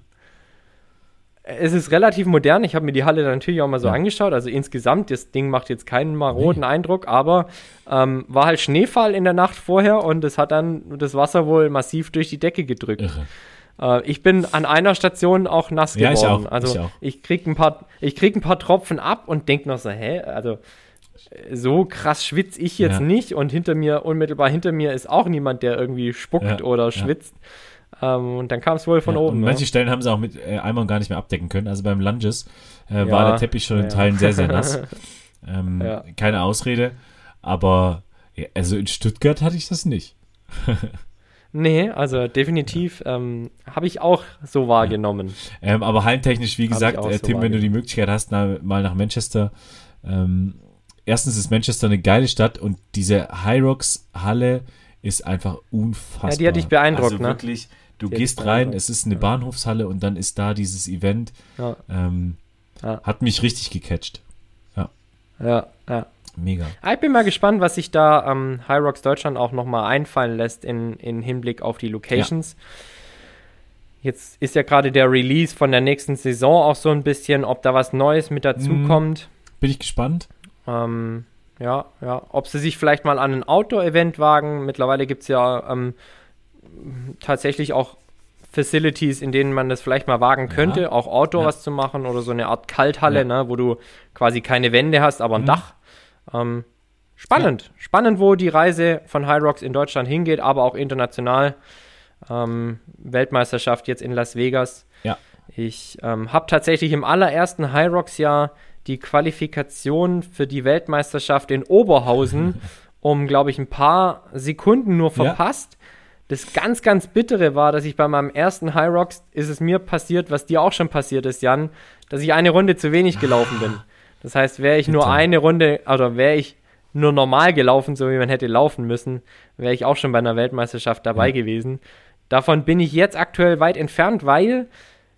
Es ist relativ modern. Ich habe mir die Halle natürlich auch mal so Ja. angeschaut. Also insgesamt, das Ding macht jetzt keinen maroden Eindruck, aber ähm, war halt Schneefall in der Nacht vorher und es hat dann das Wasser wohl massiv durch die Decke gedrückt. Irre. Äh, ich bin an einer Station auch nass Ja, ich geworden. auch, also ich auch. ich krieg ein paar, ich krieg ein paar Tropfen ab und denk noch so, hä, also äh, so krass schwitze ich jetzt Ja. nicht und hinter mir, unmittelbar hinter mir ist auch niemand, der irgendwie spuckt Ja, oder ja. schwitzt. Ähm, und dann kam es wohl von ja, oben. und ne? manche Stellen haben sie auch mit äh, Eimern gar nicht mehr abdecken können. Also beim Lunges äh, Ja, war der Teppich schon in ja. Teilen sehr, sehr nass. Ähm, Ja. Keine Ausrede. Aber ja, also in Stuttgart hatte ich das nicht. Nee, also definitiv ähm, habe ich auch so wahrgenommen. Ähm, aber hallentechnisch, wie gesagt, äh, so Tim, wenn du die Möglichkeit hast, na, mal nach Manchester. Ähm, erstens ist Manchester eine geile Stadt und diese High Rocks Halle ist einfach unfassbar. Ja, die hat dich beeindruckt, also ne? wirklich, du Die gehst rein, es ist eine Bahnhofshalle und dann ist da dieses Event. Ja, Ähm, Ja. Hat mich richtig gecatcht. ja, ja. Mega. Ah, Ich bin mal gespannt, was sich da ähm, High Rocks Deutschland auch nochmal einfallen lässt in, in Hinblick auf die Locations. Jetzt ist ja gerade der Release von der nächsten Saison auch so ein bisschen, ob da was Neues mit dazukommt. Bin ich gespannt. Ähm, ja, ja. Ob sie sich vielleicht mal an ein Outdoor-Event wagen. Mittlerweile gibt es ja ähm, tatsächlich auch Facilities, in denen man das vielleicht mal wagen könnte, Ja. auch Outdoor Ja. was zu machen oder so eine Art Kalthalle, Ja. ne, wo du quasi keine Wände hast, aber ein Mhm. Dach. Ähm, spannend. Spannend, wo die Reise von High Rocks in Deutschland hingeht, aber auch international. Ähm, Weltmeisterschaft jetzt in Las Vegas. Ja. Ich ähm, habe tatsächlich im allerersten High Rocks Jahr die Qualifikation für die Weltmeisterschaft in Oberhausen um, glaube ich, ein paar Sekunden nur Ja. verpasst. Das ganz, ganz Bittere war, dass ich bei meinem ersten High Rocks ist es mir passiert, was dir auch schon passiert ist, Jan, dass ich eine Runde zu wenig gelaufen bin. Das heißt, wäre ich nur Bitter. eine Runde, oder wäre ich nur normal gelaufen, so wie man hätte laufen müssen, wäre ich auch schon bei einer Weltmeisterschaft dabei Ja. gewesen. Davon bin ich jetzt aktuell weit entfernt, weil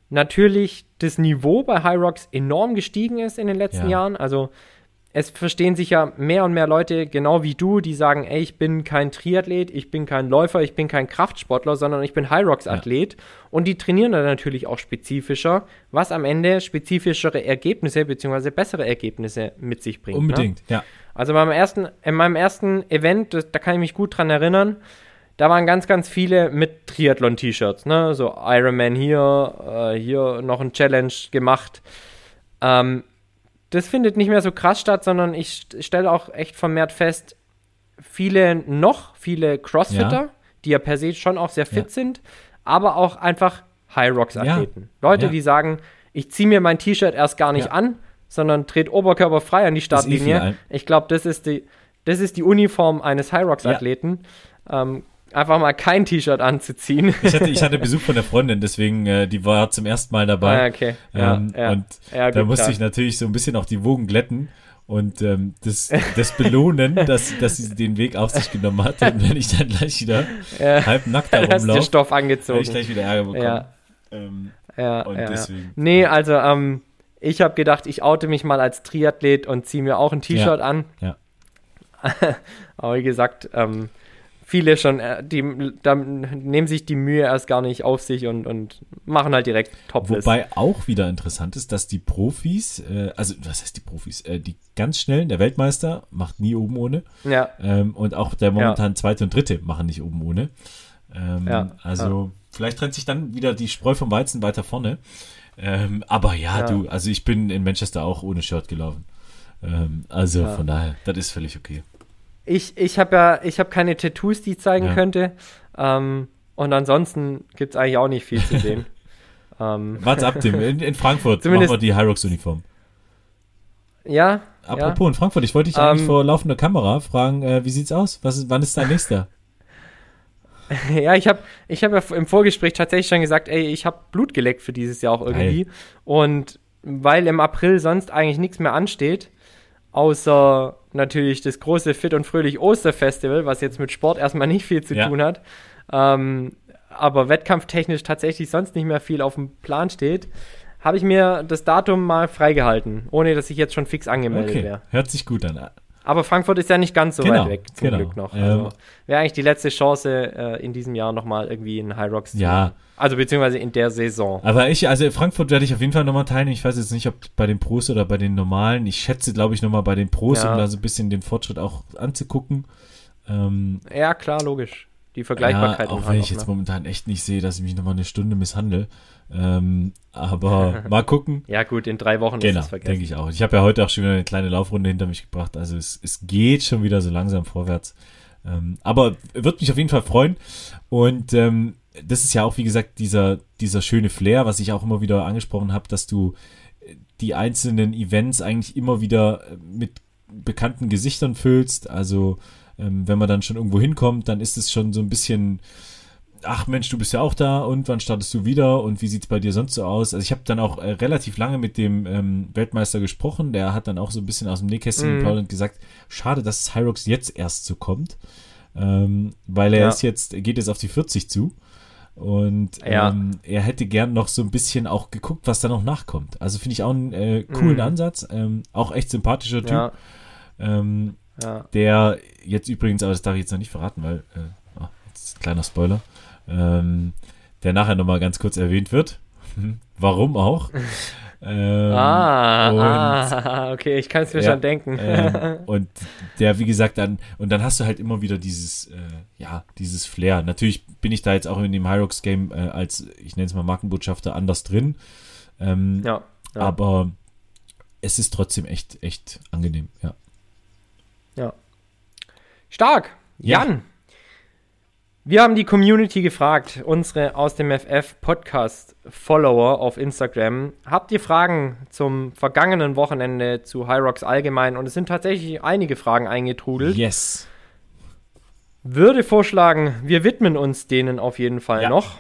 natürlich das Niveau bei High Rocks enorm gestiegen ist in den letzten Ja. Jahren. Also es verstehen sich ja mehr und mehr Leute, genau wie du, die sagen, ey, ich bin kein Triathlet, ich bin kein Läufer, ich bin kein Kraftsportler, sondern ich bin High Rocks Athlet. Und die trainieren dann natürlich auch spezifischer, was am Ende spezifischere Ergebnisse bzw. bessere Ergebnisse mit sich bringt. Ne? Unbedingt, ja. Also beim ersten, in meinem ersten Event, das, da kann ich mich gut dran erinnern, da waren ganz, ganz viele mit Triathlon-T-Shirts, ne? So Ironman hier, äh, hier noch ein Challenge gemacht. Ähm, das findet nicht mehr so krass statt, sondern ich st- stelle auch echt vermehrt fest, viele noch, viele Crossfitter, Ja. die ja per se schon auch sehr fit Ja. sind, aber auch einfach High Rocks Athleten. Leute, Ja. die sagen, ich ziehe mir mein T-Shirt erst gar nicht an, sondern trete oberkörperfrei an die Startlinie. ich glaube, das ist die, das ist die Uniform eines High Rocks. Athleten. Ähm, einfach mal kein T-Shirt anzuziehen. Ich hatte, ich hatte Besuch von der Freundin, deswegen, äh, die war zum ersten Mal dabei. Ah, okay. Ja, ähm, ja. Und Ja, da musste klar. ich natürlich so ein bisschen auch die Wogen glätten und ähm, das, das belohnen, dass, dass sie den Weg auf sich genommen hat. Und wenn ich dann gleich wieder Ja. halb nackt da rumlaufe, Stoff werde angezogen. ich gleich wieder Ärger bekommen. Ja. Ähm, Ja, Und ja, ja. deswegen. Nee, also ähm, ich habe gedacht, ich oute mich mal als Triathlet und ziehe mir auch ein T-Shirt an. ja. Aber wie gesagt, ähm, viele schon, äh, die da nehmen sich die Mühe erst gar nicht auf sich und, und machen halt direkt Topless. Wobei auch wieder interessant ist, dass die Profis, äh, also was heißt die Profis, äh, die ganz schnellen, der Weltmeister macht nie oben ohne ja, ähm, und auch der momentan zweite und dritte machen nicht oben ohne. Ähm, Ja, also vielleicht trennt sich dann wieder die Spreu vom Weizen weiter vorne. Ähm, aber ja, Ja. du, also ich bin in Manchester auch ohne Shirt gelaufen. Ähm, also Ja. von daher, das ist völlig okay. Ich, ich habe ja, ich habe keine Tattoos, die ich zeigen Ja. könnte. Ähm, und ansonsten gibt es eigentlich auch nicht viel zu sehen. ähm, Warte ab, Tim. In, in Frankfurt Zumindest- machen wir die Hyrox-Uniform. ja, Apropos in Frankfurt, ich wollte dich Ähm, eigentlich vor laufender Kamera fragen, äh, wie sieht's aus? Was wann ist dein nächster? ja, ich habe ich hab ja im Vorgespräch tatsächlich schon gesagt, ey, ich habe Blut geleckt für dieses Jahr auch irgendwie. Geil. Und weil im April sonst eigentlich nichts mehr ansteht, außer natürlich das große Fit und Fröhlich Osterfestival, was jetzt mit Sport erstmal nicht viel zu Ja. tun hat, ähm, aber wettkampftechnisch tatsächlich sonst nicht mehr viel auf dem Plan steht, habe ich mir das Datum mal freigehalten, ohne dass ich jetzt schon fix angemeldet Okay, wäre. hört sich gut an. Aber Frankfurt ist ja nicht ganz so Genau, weit weg, zum genau. Glück noch. Ähm, Also wäre eigentlich die letzte Chance, äh, in diesem Jahr nochmal irgendwie in High Rocks zu Ja. Also beziehungsweise in der Saison. Aber ich, also Frankfurt werde ich auf jeden Fall nochmal teilnehmen. Ich weiß jetzt nicht, ob bei den Pros oder bei den normalen. Ich schätze, glaube ich, nochmal bei den Pros, Ja. um da so ein bisschen den Fortschritt auch anzugucken. Ähm, Ja, klar, logisch. Die Vergleichbarkeit Ja, auch wenn ich jetzt ne? momentan echt nicht sehe, dass ich mich nochmal eine Stunde misshandle. Ähm, aber mal gucken. Ja, gut, in drei Wochen Genau, ist es vergessen. denke ich auch. Ich habe ja heute auch schon wieder eine kleine Laufrunde hinter mich gebracht. Also es, es geht schon wieder so langsam vorwärts. Ähm, aber wird mich auf jeden Fall freuen. Und ähm, das ist ja auch, wie gesagt, dieser, dieser schöne Flair, was ich auch immer wieder angesprochen habe, dass du äh, die einzelnen Events eigentlich immer wieder äh, mit bekannten Gesichtern füllst. Also ähm, wenn man dann schon irgendwo hinkommt, dann ist es schon so ein bisschen, ach Mensch, du bist ja auch da und wann startest du wieder und wie sieht's bei dir sonst so aus? Also ich habe dann auch äh, relativ lange mit dem ähm, Weltmeister gesprochen, der hat dann auch so ein bisschen aus dem Nähkästchen Mhm. geplaudert und gesagt, schade, dass Hyrox jetzt erst so kommt, ähm, weil er Ja. ist jetzt, geht jetzt auf die 40 zu und Ja. ähm, er hätte gern noch so ein bisschen auch geguckt, was da noch nachkommt. Also finde ich auch einen äh, coolen Mhm. Ansatz, ähm, auch echt sympathischer Typ. Ja, Ähm, ja. der jetzt übrigens, aber das darf ich jetzt noch nicht verraten, weil, äh, ah, jetzt ist ein kleiner Spoiler, ähm, der nachher nochmal ganz kurz erwähnt wird. Warum auch? ähm, ah, und, ah, okay, ich kann es mir Ja, schon denken. ähm, und der, wie gesagt, dann, und dann hast du halt immer wieder dieses, äh, ja, dieses Flair. Natürlich bin ich da jetzt auch in dem Hyrox Game äh, als, ich nenne es mal Markenbotschafter, anders drin. Ähm, ja, ja. Aber es ist trotzdem echt, echt angenehm, ja. Stark. Ja. Jan. Wir haben die Community gefragt, unsere aus dem FF Podcast Follower auf Instagram. Habt ihr Fragen zum vergangenen Wochenende zu High Rocks allgemein? Und es sind tatsächlich einige Fragen eingetrudelt. Yes. Würde vorschlagen, wir widmen uns denen auf jeden Fall Ja. noch.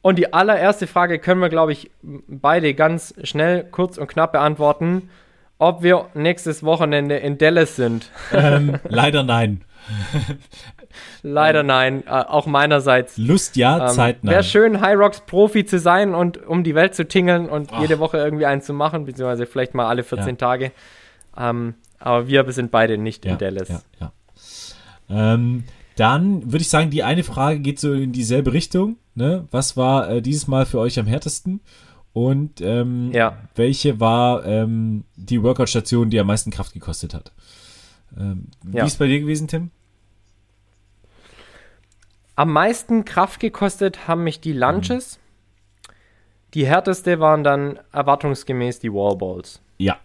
Und die allererste Frage können wir, glaube ich, beide ganz schnell, kurz und knapp beantworten. Ob wir nächstes Wochenende in Dallas sind. ähm, leider nein. Leider nein, äh, auch meinerseits. Lust ja, Ähm, Zeit nein. Wäre schön, High Rocks Profi zu sein und um die Welt zu tingeln und Ach. jede Woche irgendwie einen zu machen, beziehungsweise vielleicht mal alle 14 Ja. Tage. Ähm, aber wir sind beide nicht ja, in Dallas. Ja, ja. Ähm, dann würde ich sagen, die eine Frage geht so in dieselbe Richtung. Ne? Was war äh, dieses Mal für euch am härtesten? Und ähm, Ja. welche war ähm, die Workout-Station, die am meisten Kraft gekostet hat? Ähm, wie Ja. ist bei dir gewesen, Tim? Am meisten Kraft gekostet haben mich die Lunges. Die härteste waren dann erwartungsgemäß die Wallballs. Ja,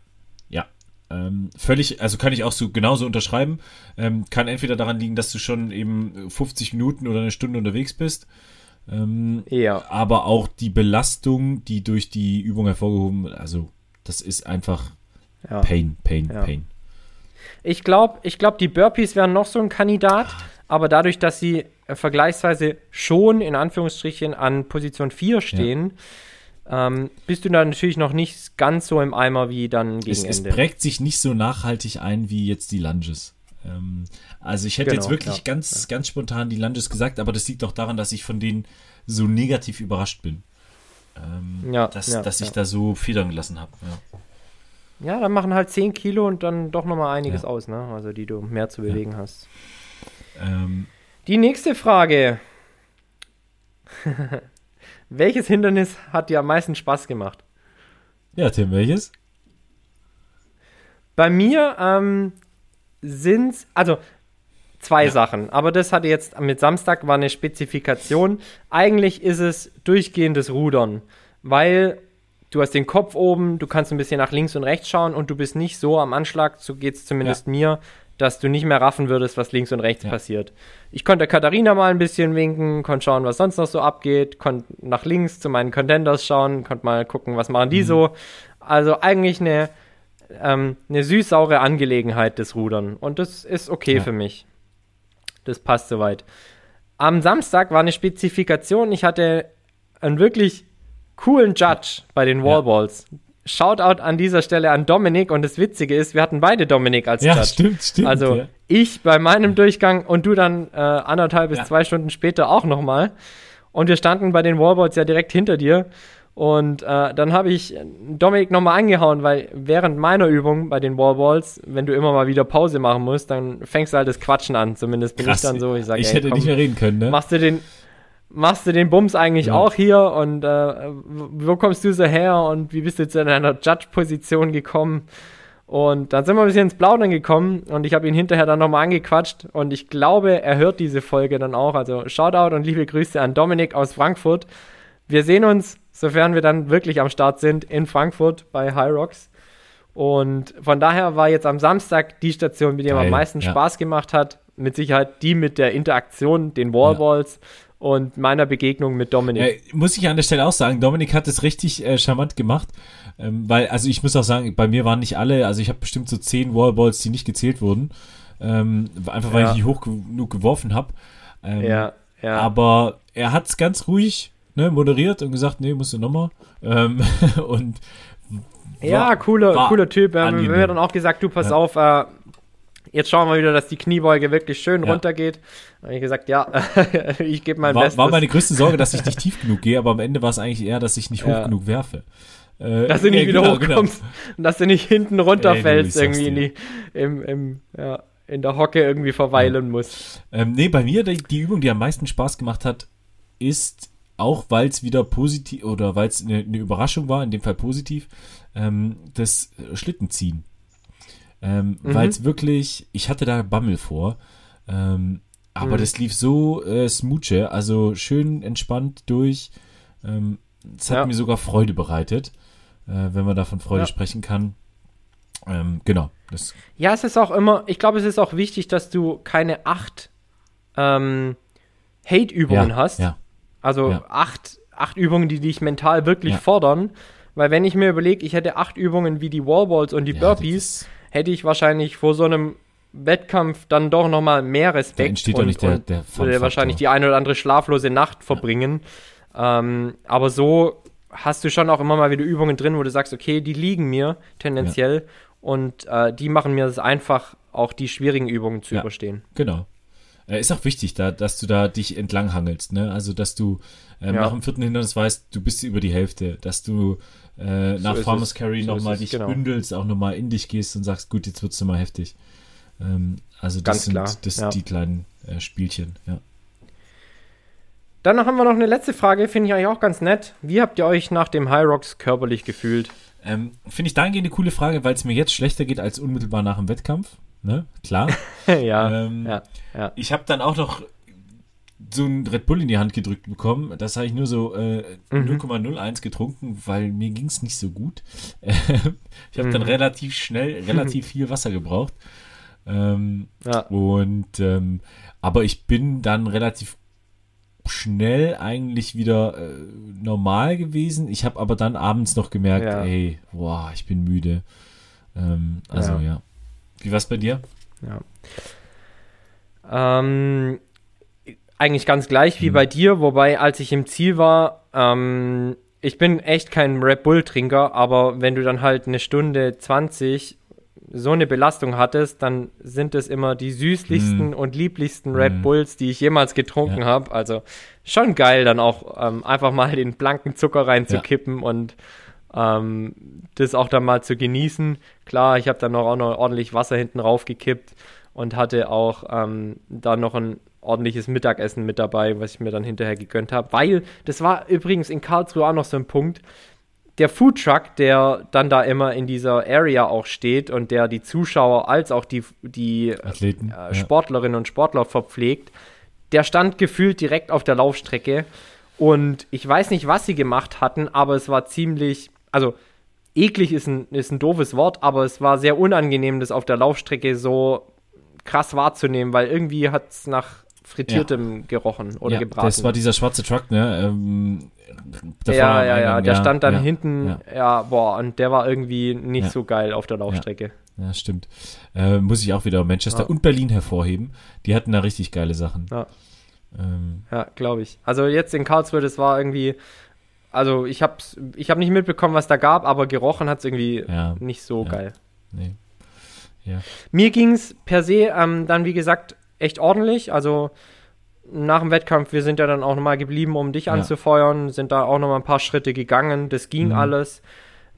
ja. Ähm, völlig, also kann ich auch so genauso unterschreiben. Ähm, kann entweder daran liegen, dass du schon eben 50 Minuten oder eine Stunde unterwegs bist. Ähm, Eher. aber auch die Belastung, die durch die Übung hervorgehoben wird, also das ist einfach Ja. Pain, Pain, Ja. Pain. Ich glaube, ich glaub, die Burpees wären noch so ein Kandidat, aber dadurch, dass sie äh, vergleichsweise schon in Anführungsstrichen an Position 4 stehen, ähm, bist du da natürlich noch nicht ganz so im Eimer wie dann gegen Es, es Ende. prägt sich nicht so nachhaltig ein wie jetzt die Lunges. Ähm, also ich hätte Genau, jetzt wirklich ja, ganz, ganz spontan die Lunges gesagt, aber das liegt auch daran, dass ich von denen so negativ überrascht bin. Ähm, Ja, dass, ja, dass ich ja. da so federn gelassen habe. Ja. Ja, dann machen halt 10 Kilo und dann doch nochmal einiges Ja. aus, ne? Also die du mehr zu bewegen hast. Ähm, Die nächste Frage. Welches Hindernis hat dir am meisten Spaß gemacht? ja, Tim, welches? Bei mir ähm, sind also zwei Ja. Sachen, aber das hatte jetzt mit Samstag war eine Spezifikation. Eigentlich ist es durchgehendes Rudern, weil du hast den Kopf oben, du kannst ein bisschen nach links und rechts schauen und du bist nicht so am Anschlag, so geht es zumindest mir, dass du nicht mehr raffen würdest, was links und rechts Ja. passiert. Ich konnte Katharina mal ein bisschen winken, konnte schauen, was sonst noch so abgeht, konnte nach links zu meinen Contenders schauen, konnte mal gucken, was machen Mhm. die so. Also eigentlich eine ähm, eine süß-saure Angelegenheit, das Rudern. Und das ist okay Ja. für mich. Das passt soweit. am Samstag war eine Spezifikation. Ich hatte einen wirklich coolen Judge bei den Wallballs. Ja. Shoutout an dieser Stelle an Dominik und das Witzige ist, wir hatten beide Dominik als ja, Judge. Stimmt, stimmt. Also ja. ich bei meinem Durchgang und du dann äh, anderthalb bis ja. zwei Stunden später auch nochmal. Und wir standen bei den Wallballs ja direkt hinter dir. Und äh, dann habe ich Dominik nochmal angehauen, weil während meiner Übung bei den Wallballs, wenn du immer mal wieder Pause machen musst, dann fängst du halt das Quatschen an. Zumindest bin Krass. ich dann so. Ich, sag, ich ey, hätte komm, nicht mehr reden können, ne? Machst du den, machst du den Bums eigentlich ja. auch hier und äh, wo kommst du so her und wie bist du zu deiner Judge-Position gekommen? Und dann sind wir ein bisschen ins Plaudern gekommen und ich habe ihn hinterher dann nochmal angequatscht und ich glaube, er hört diese Folge dann auch. Also Shoutout und liebe Grüße an Dominik aus Frankfurt. Wir sehen uns sofern wir dann wirklich am Start sind, in Frankfurt bei High Rocks. Und von daher war jetzt am Samstag die Station, mit der am meisten ja. Spaß gemacht hat. Mit Sicherheit die mit der Interaktion, den Wallballs ja. Und meiner Begegnung mit Dominik. Ja, muss ich an der Stelle auch sagen, Dominik hat es richtig äh, charmant gemacht. Ähm, weil, also ich muss auch sagen, bei mir waren nicht alle, also ich habe bestimmt so zehn Wallballs, die nicht gezählt wurden. Ähm, einfach weil ich nicht hoch genug geworfen habe. Ähm, ja, ja. Aber er hat es ganz ruhig ne, moderiert und gesagt, nee, musst du nochmal. Ähm, und ja, cooler, cooler Typ. Wir haben mir dann auch gesagt, du pass ja. auf, äh, jetzt schauen wir wieder, dass die Kniebeuge wirklich schön ja. runtergeht. Da habe ich gesagt, ja, ich gebe mein war, Bestes. War meine größte Sorge, dass ich nicht tief genug gehe, aber am Ende war es eigentlich eher, dass ich nicht hoch ja. genug werfe. Äh, dass du nicht wieder genau, hochkommst genau. und dass du nicht hinten runterfällst Ey, irgendwie in, die, im, im, ja, in der Hocke irgendwie verweilen musst. Ähm, nee, bei mir die, die Übung, die am meisten Spaß gemacht hat, ist auch weil es wieder positiv oder weil es eine, eine, Überraschung war, in dem Fall positiv, ähm, das Schlittenziehen. Ähm, mhm. Weil es wirklich, ich hatte da Bammel vor, ähm, aber mhm. das lief so äh, smooche, also schön entspannt durch. Ähm, es hat ja. mir sogar Freude bereitet, äh, wenn man da von Freude ja. sprechen kann. Ähm, genau. Das ja, es ist auch immer, ich glaube, es ist auch wichtig, dass du keine acht ähm, Hate-Übungen ja, hast. Also acht, acht Übungen, die dich mental wirklich fordern. Weil wenn ich mir überlege, ich hätte acht Übungen wie die Wallballs und die Burpees, hätte ich wahrscheinlich vor so einem Wettkampf dann doch noch mal mehr Respekt da entsteht und, nicht der, der würde wahrscheinlich die eine oder andere schlaflose Nacht verbringen. Ähm, aber so hast du schon auch immer mal wieder Übungen drin, wo du sagst, okay, die liegen mir tendenziell und äh, die machen mir es einfach, auch die schwierigen Übungen zu überstehen. Genau. Äh, ist auch wichtig, da, dass du da dich entlanghangelst, ne? Also, dass du ähm, ja. nach dem vierten Hindernis weißt, du bist über die Hälfte, dass du äh, nach so Farmers Carry so nochmal dich genau. bündelst, auch nochmal in dich gehst und sagst, gut, jetzt wird's nochmal heftig. Ähm, also, das Ganz sind klar. das ja. die kleinen äh, Spielchen, ja. Dann haben wir noch eine letzte Frage, finde ich eigentlich auch ganz nett. Wie habt ihr euch nach dem High Rocks körperlich gefühlt? Ähm, finde ich dahingehend eine coole Frage, weil es mir jetzt schlechter geht als unmittelbar nach dem Wettkampf ne? Klar. ja, ähm, ja, ja. Ich habe dann auch noch so ein Red Bull in die Hand gedrückt bekommen. Das habe ich nur so äh, mhm. 0,01 getrunken, weil mir ging es nicht so gut. ich habe mhm. dann relativ schnell, relativ viel Wasser gebraucht. Ähm, ja. Und ähm, aber ich bin dann relativ schnell eigentlich wieder äh, normal gewesen. Ich habe aber dann abends noch gemerkt, ja. ey, boah, ich bin müde. Ähm, also ja. ja. Wie war es bei dir? Ja. Ähm, eigentlich ganz gleich wie mhm. bei dir, wobei als ich im Ziel war, ähm, ich bin echt kein Red Bull-Trinker, aber wenn du dann halt eine Stunde 20 so eine Belastung hattest, dann sind es immer die süßlichsten mm. und lieblichsten Red mm. Bulls, die ich jemals getrunken ja. habe. Also schon geil, dann auch ähm, einfach mal den blanken Zucker reinzukippen ja. und ähm, das auch dann mal zu genießen. Klar, ich habe dann noch, auch noch ordentlich Wasser hinten raufgekippt und hatte auch ähm, dann noch ein ordentliches Mittagessen mit dabei, was ich mir dann hinterher gegönnt habe. Weil, das war übrigens in Karlsruhe auch noch so ein Punkt, der Foodtruck, der dann da immer in dieser Area auch steht und der die Zuschauer als auch die, die Athleten, äh, Sportlerinnen ja. und Sportler verpflegt, der stand gefühlt direkt auf der Laufstrecke. Und ich weiß nicht, was sie gemacht hatten, aber es war ziemlich also eklig ist ein, ist ein doofes Wort, aber es war sehr unangenehm, das auf der Laufstrecke so krass wahrzunehmen, weil irgendwie hat es nach frittiertem ja. gerochen oder ja, gebraten. Das war dieser schwarze Truck, ne? Ähm, ja, ja, ja, der ja, stand dann hinten, ja. boah, und der war irgendwie nicht so geil auf der Laufstrecke. Ja, stimmt. Äh, muss ich auch wieder Manchester und Berlin hervorheben. Die hatten da richtig geile Sachen. Ja. Ähm, glaube ich. Also jetzt in Karlsruhe, das war irgendwie, also ich habe ich hab nicht mitbekommen, was da gab, aber gerochen hat es irgendwie nicht so geil. Nee. Ja. Mir ging es per se ähm, dann, wie gesagt, echt ordentlich. Also nach dem Wettkampf, wir sind ja dann auch nochmal geblieben, um dich ja. anzufeuern, sind da auch nochmal ein paar Schritte gegangen. Das ging mhm. alles.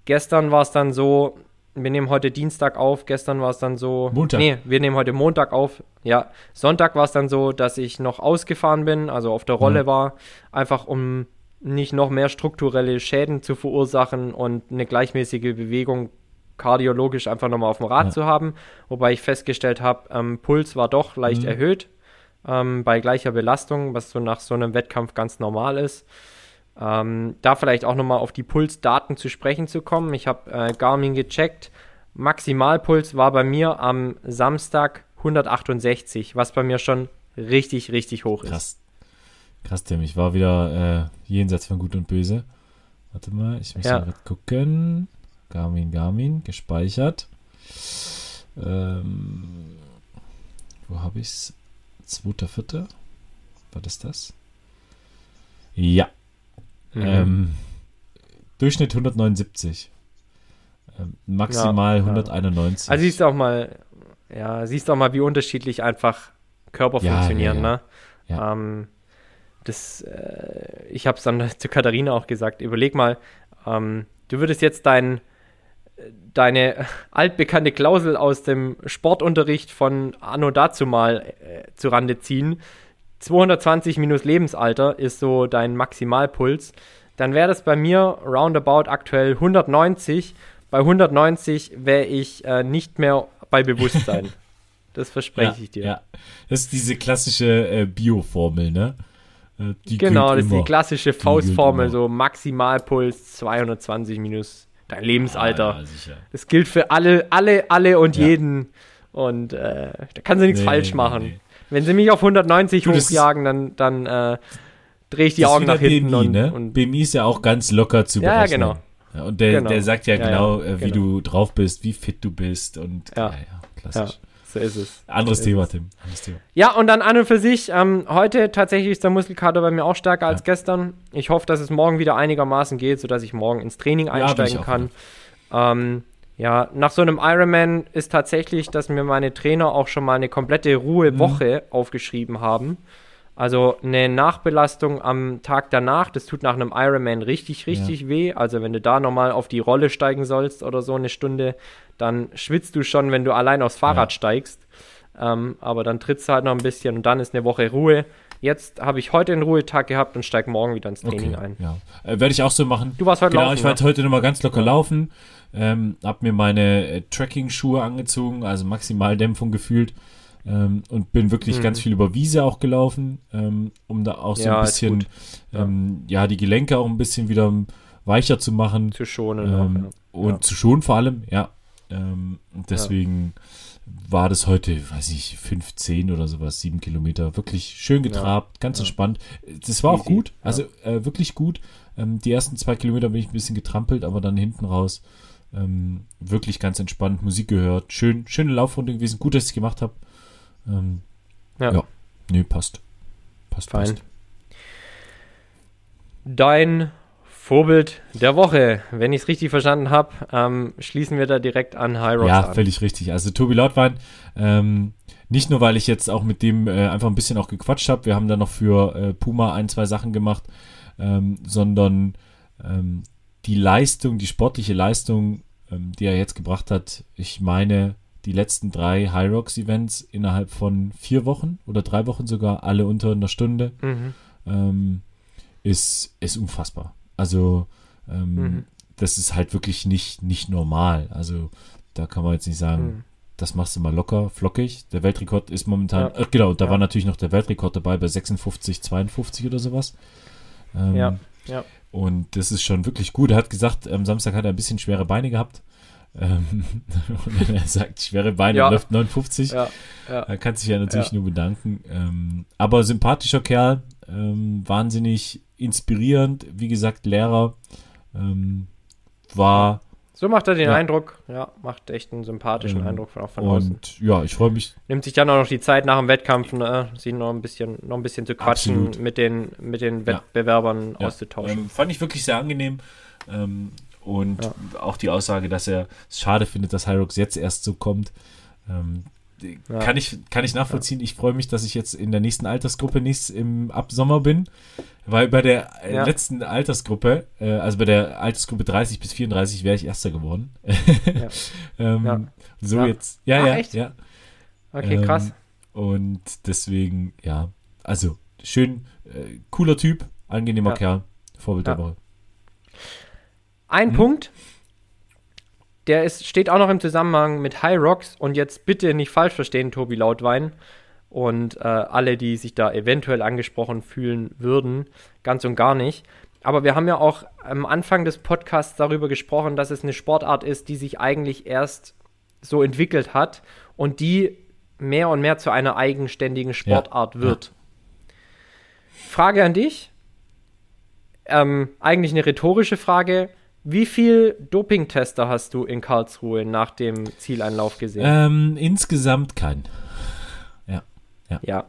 Gestern war es dann so, wir nehmen heute Dienstag auf, gestern war es dann so. Montag. Nee, wir nehmen heute Montag auf. Ja, Sonntag war es dann so, dass ich noch ausgefahren bin, also auf der Rolle mhm. war, einfach um nicht noch mehr strukturelle Schäden zu verursachen und eine gleichmäßige Bewegung kardiologisch einfach nochmal auf dem Rad ja. zu haben. Wobei ich festgestellt habe, ähm, Puls war doch leicht mhm. erhöht ähm, bei gleicher Belastung, was so nach so einem Wettkampf ganz normal ist. Ähm, da vielleicht auch nochmal auf die Pulsdaten zu sprechen zu kommen. Ich habe äh, Garmin gecheckt. Maximalpuls war bei mir am Samstag 168, was bei mir schon richtig, richtig hoch ist. Krass. Krass, Tim. Ich war wieder äh, jenseits von Gut und Böse. Warte mal, ich muss ja. mal gucken. Garmin, Garmin, gespeichert. Ähm, wo habe ich es? Zweiter, vierter? War das das? Ja, Mhm. Ähm, Durchschnitt 179. Ähm, maximal ja, 191. Ja. Also siehst du auch mal, ja, siehst auch mal, wie unterschiedlich einfach Körper ja, funktionieren, ne? Ähm, das, äh, ich habe es dann zu Katharina auch gesagt, überleg mal, ähm, du würdest jetzt dein, deine altbekannte Klausel aus dem Sportunterricht von Anno dazu mal äh, zu Rande ziehen. 220 minus Lebensalter ist so dein Maximalpuls, dann wäre das bei mir roundabout aktuell 190. Bei 190 wäre ich äh, nicht mehr bei Bewusstsein. das verspreche ja, ich dir. Ja, das ist diese klassische äh, Bio-Formel, ne? Äh, die genau, das ist die klassische Faustformel, so Maximalpuls 220 minus dein Lebensalter. Ah, ja, das gilt für alle, alle, alle und jeden. Und äh, da kann sie nichts nee, falsch machen. Nee. Wenn sie mich auf 190 du, hochjagen, dann, dann äh, drehe ich die Augen nach hinten. BMI, und, ne? und BMI ist ja auch ganz locker zu berechnen. Ja, genau. Ja, und der, genau. der sagt ja, ja genau, ja, wie genau. du drauf bist, wie fit du bist und ja, ja, klassisch. So ist es. Anderes so Thema, Tim. Anderes Thema. Ja, und dann an und für sich, ähm, heute tatsächlich ist der Muskelkater bei mir auch stärker als gestern. Ich hoffe, dass es morgen wieder einigermaßen geht, sodass ich morgen ins Training einsteigen kann. Ähm, ja, nach so einem Ironman ist tatsächlich, dass mir meine Trainer auch schon mal eine komplette Ruhewoche mhm. aufgeschrieben haben. Also eine Nachbelastung am Tag danach, das tut nach einem Ironman richtig, richtig ja. weh. Also wenn du da nochmal auf die Rolle steigen sollst oder so eine Stunde, dann schwitzt du schon, wenn du allein aufs Fahrrad ja. steigst. Ähm, aber dann trittst du halt noch ein bisschen und dann ist eine Woche Ruhe. Jetzt habe ich heute einen Ruhetag gehabt und steige morgen wieder ins Training okay, ein. Ja. Äh, Werde ich auch so machen. Du warst heute genau, laufen, ich war ne? heute nochmal ganz locker laufen. Ähm, hab mir meine äh, Tracking-Schuhe angezogen, also Maximaldämpfung gefühlt. Ähm, und bin wirklich mhm. ganz viel über Wiese auch gelaufen, ähm, um da auch so ja, ein bisschen, ja. Ähm, ja. die Gelenke auch ein bisschen wieder weicher zu machen. Zu schonen. Ähm, auch, und zu schonen vor allem, ja. Ähm, deswegen war das heute, weiß ich, 15 oder sowas, sieben Kilometer. Wirklich schön getrabt, ganz entspannt. Das war Easy. auch gut, also äh, wirklich gut. die ersten zwei Kilometer bin ich ein bisschen getrampelt, aber dann hinten raus ähm, wirklich ganz entspannt Musik gehört. Schön, schöne Laufrunde gewesen. Gut, dass ich es gemacht habe. Ähm, ja. ja. Nee, passt. Passt, Fein. passt. Dein Vorbild der Woche, wenn ich es richtig verstanden habe, ähm, schließen wir da direkt an High Rocks Ja, an. völlig richtig. Also Tobi Lautwein, ähm, nicht nur, weil ich jetzt auch mit dem äh, einfach ein bisschen auch gequatscht habe, wir haben da noch für äh, Puma ein, zwei Sachen gemacht, ähm, sondern ähm, die Leistung, die sportliche Leistung, ähm, die er jetzt gebracht hat, ich meine, die letzten drei High Rocks Events innerhalb von vier Wochen oder drei Wochen sogar, alle unter einer Stunde, mhm. ähm, ist, ist unfassbar. Also, ähm, mhm. das ist halt wirklich nicht, nicht normal. Also, da kann man jetzt nicht sagen, mhm. das machst du mal locker, flockig. Der Weltrekord ist momentan, ja. äh, genau, da ja. war natürlich noch der Weltrekord dabei bei 56, 52 oder sowas. Ähm, ja, ja. Und das ist schon wirklich gut. Er hat gesagt, am Samstag hat er ein bisschen schwere Beine gehabt. Ähm, und er sagt, schwere Beine ja. läuft 59. Ja, ja. Er kann sich ja natürlich ja. nur bedanken. Ähm, aber sympathischer Kerl, ähm, wahnsinnig inspirierend. Wie gesagt, Lehrer war So macht er den Ja. Eindruck, ja, macht echt einen sympathischen Ähm, Eindruck von, auch von außen. Und ja, ich freue mich. Nimmt sich dann auch noch die Zeit nach dem Wettkampf, ne, sie noch ein bisschen, noch ein bisschen zu quatschen, Absolut. mit den, mit den. Wettbewerbern Ja, auszutauschen. Ähm, fand ich wirklich sehr angenehm. Ähm, und Ja. auch die Aussage, dass er es schade findet, dass Hyrox jetzt erst so kommt. Ähm, Ja. kann, ich, kann ich nachvollziehen. Ich freue mich, dass ich jetzt in der nächsten Altersgruppe nicht im ab Sommer bin. Weil bei der äh, Ja. letzten Altersgruppe, äh, also bei der Altersgruppe 30 bis 34, wäre ich Erster geworden. ähm, Ja. So Ja. jetzt. Ja, Ach, ja, echt? ja. Okay, Ähm, krass. Und deswegen, ja, also schön, äh, cooler Typ, angenehmer Ja. Kerl, Vorbild Ja. der Woche. Ein Mhm. Punkt, der ist, steht auch noch im Zusammenhang mit High Rocks und jetzt bitte nicht falsch verstehen, Tobi Lautwein und äh, alle, die sich da eventuell angesprochen fühlen würden, ganz und gar nicht. Aber wir haben ja auch am Anfang des Podcasts darüber gesprochen, dass es eine Sportart ist, die sich eigentlich erst so entwickelt hat und die mehr und mehr zu einer eigenständigen Sportart Ja. wird. Frage an dich. Ähm, eigentlich eine rhetorische Frage. Wie viel Dopingtester hast du in Karlsruhe nach dem Zieleinlauf gesehen? Ähm, insgesamt kein. Ja.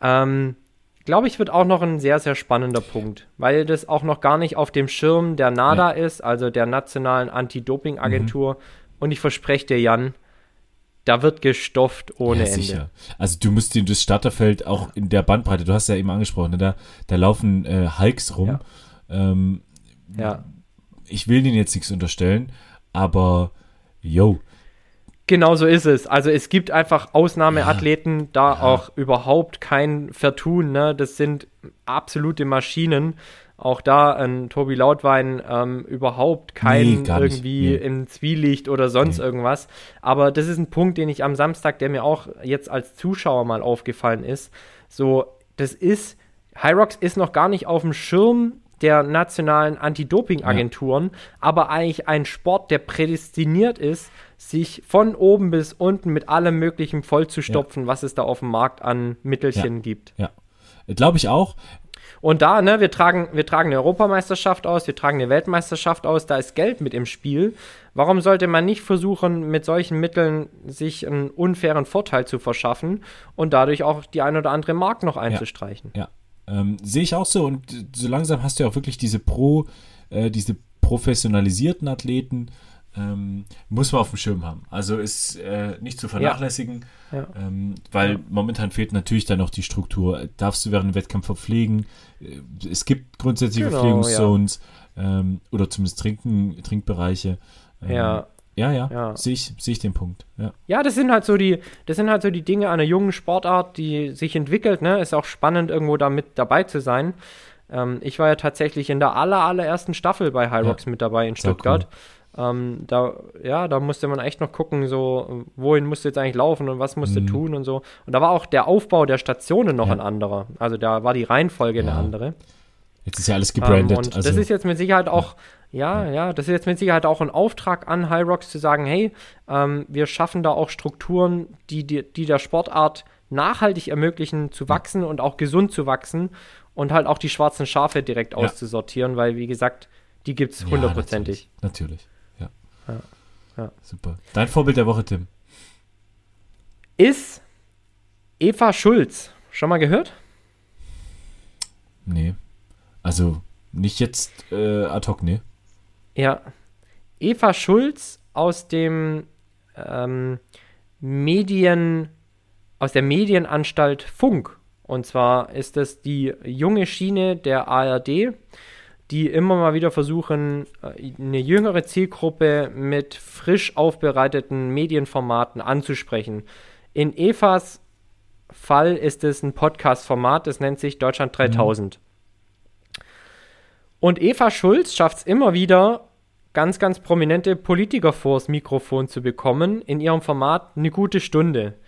Ähm, Glaube ich, wird auch noch ein sehr, sehr spannender Punkt, weil das auch noch gar nicht auf dem Schirm der NADA ist, also der Nationalen Anti-Doping-Agentur. Und ich verspreche dir, Jan, da wird gestofft ohne ja, Ende. sicher. Also du musst dir das Starterfeld auch in der Bandbreite, du hast ja eben angesprochen, ne, da, da laufen äh, Hulks rum. Ja. Ähm, Ja. Ich will denen jetzt nichts unterstellen, aber yo, Genau so ist es. Also es gibt einfach Ausnahmeathleten, da auch überhaupt kein Vertun. Ne? Das sind absolute Maschinen. Auch da ein Tobi Lautwein ähm, überhaupt kein Nee, irgendwie Nee. im Zwielicht oder sonst Nee. irgendwas. Aber das ist ein Punkt, den ich am Samstag, der mir auch jetzt als Zuschauer mal aufgefallen ist. So, das ist, Hyrox ist noch gar nicht auf dem Schirm der nationalen Anti-Doping-Agenturen, aber eigentlich ein Sport, der prädestiniert ist, sich von oben bis unten mit allem Möglichen vollzustopfen, was es da auf dem Markt an Mittelchen Ja. gibt. ja. Glaube ich auch. Und da, ne, wir tragen, wir tragen eine Europameisterschaft aus, wir tragen eine Weltmeisterschaft aus, da ist Geld mit im Spiel. Warum sollte man nicht versuchen, mit solchen Mitteln sich einen unfairen Vorteil zu verschaffen und dadurch auch die ein oder andere Mark noch einzustreichen? Ja, ähm, sehe ich auch so und so langsam hast du ja auch wirklich diese Pro, äh, diese professionalisierten Athleten, ähm, muss man auf dem Schirm haben. Also ist äh, nicht zu vernachlässigen, Ja. Ähm, weil momentan fehlt natürlich dann noch die Struktur. Darfst du während dem Wettkampf verpflegen? Äh, Es gibt grundsätzlich Genau, Verpflegungszones ähm, oder zumindest Trinken, Trinkbereiche. Ähm, Ja. Ja, ja, Ja. sehe ich, sehe ich den Punkt. Ja. Ja, das sind halt so die, das sind halt so die Dinge einer jungen Sportart, die sich entwickelt, ne? Ist auch spannend, irgendwo da mit dabei zu sein. Ähm, ich war ja tatsächlich in der aller, allerersten Staffel bei High Rocks mit dabei in Stuttgart. Ähm, da, ja, da musste man echt noch gucken, so, wohin musst du jetzt eigentlich laufen und was musst du tun und so. Und da war auch der Aufbau der Stationen noch Mhm. Ja. ein anderer. Also da war die Reihenfolge eine Ja. andere. Jetzt ist ja alles Ähm, gebrandet. und also, das ist jetzt mit Sicherheit auch, ja, ja, das ist jetzt mit Sicherheit auch ein Auftrag an High Rocks zu sagen, hey, ähm, wir schaffen da auch Strukturen, die, die, die der Sportart nachhaltig ermöglichen, zu wachsen und auch gesund zu wachsen und halt auch die schwarzen Schafe direkt Ja. auszusortieren, weil, wie gesagt, die gibt es Ja, hundertprozentig. Natürlich, natürlich. Ja. Ja. Ja. Super. Dein Vorbild der Woche, Tim. Ist Eva Schulz. Schon mal gehört? Nee. Also nicht jetzt äh, ad hoc, nee. Ja. Eva Schulz aus dem ähm, Medien, aus der Medienanstalt Funk. Und zwar ist es die junge Schiene der ARD, die immer mal wieder versuchen, äh, eine jüngere Zielgruppe mit frisch aufbereiteten Medienformaten anzusprechen. In Evas Fall ist es ein Podcast-Format, das nennt sich Deutschland 3000. Und Eva Schulz schafft es immer wieder, ganz, ganz prominente Politiker vors Mikrofon zu bekommen, in ihrem Format eine gute Stunde.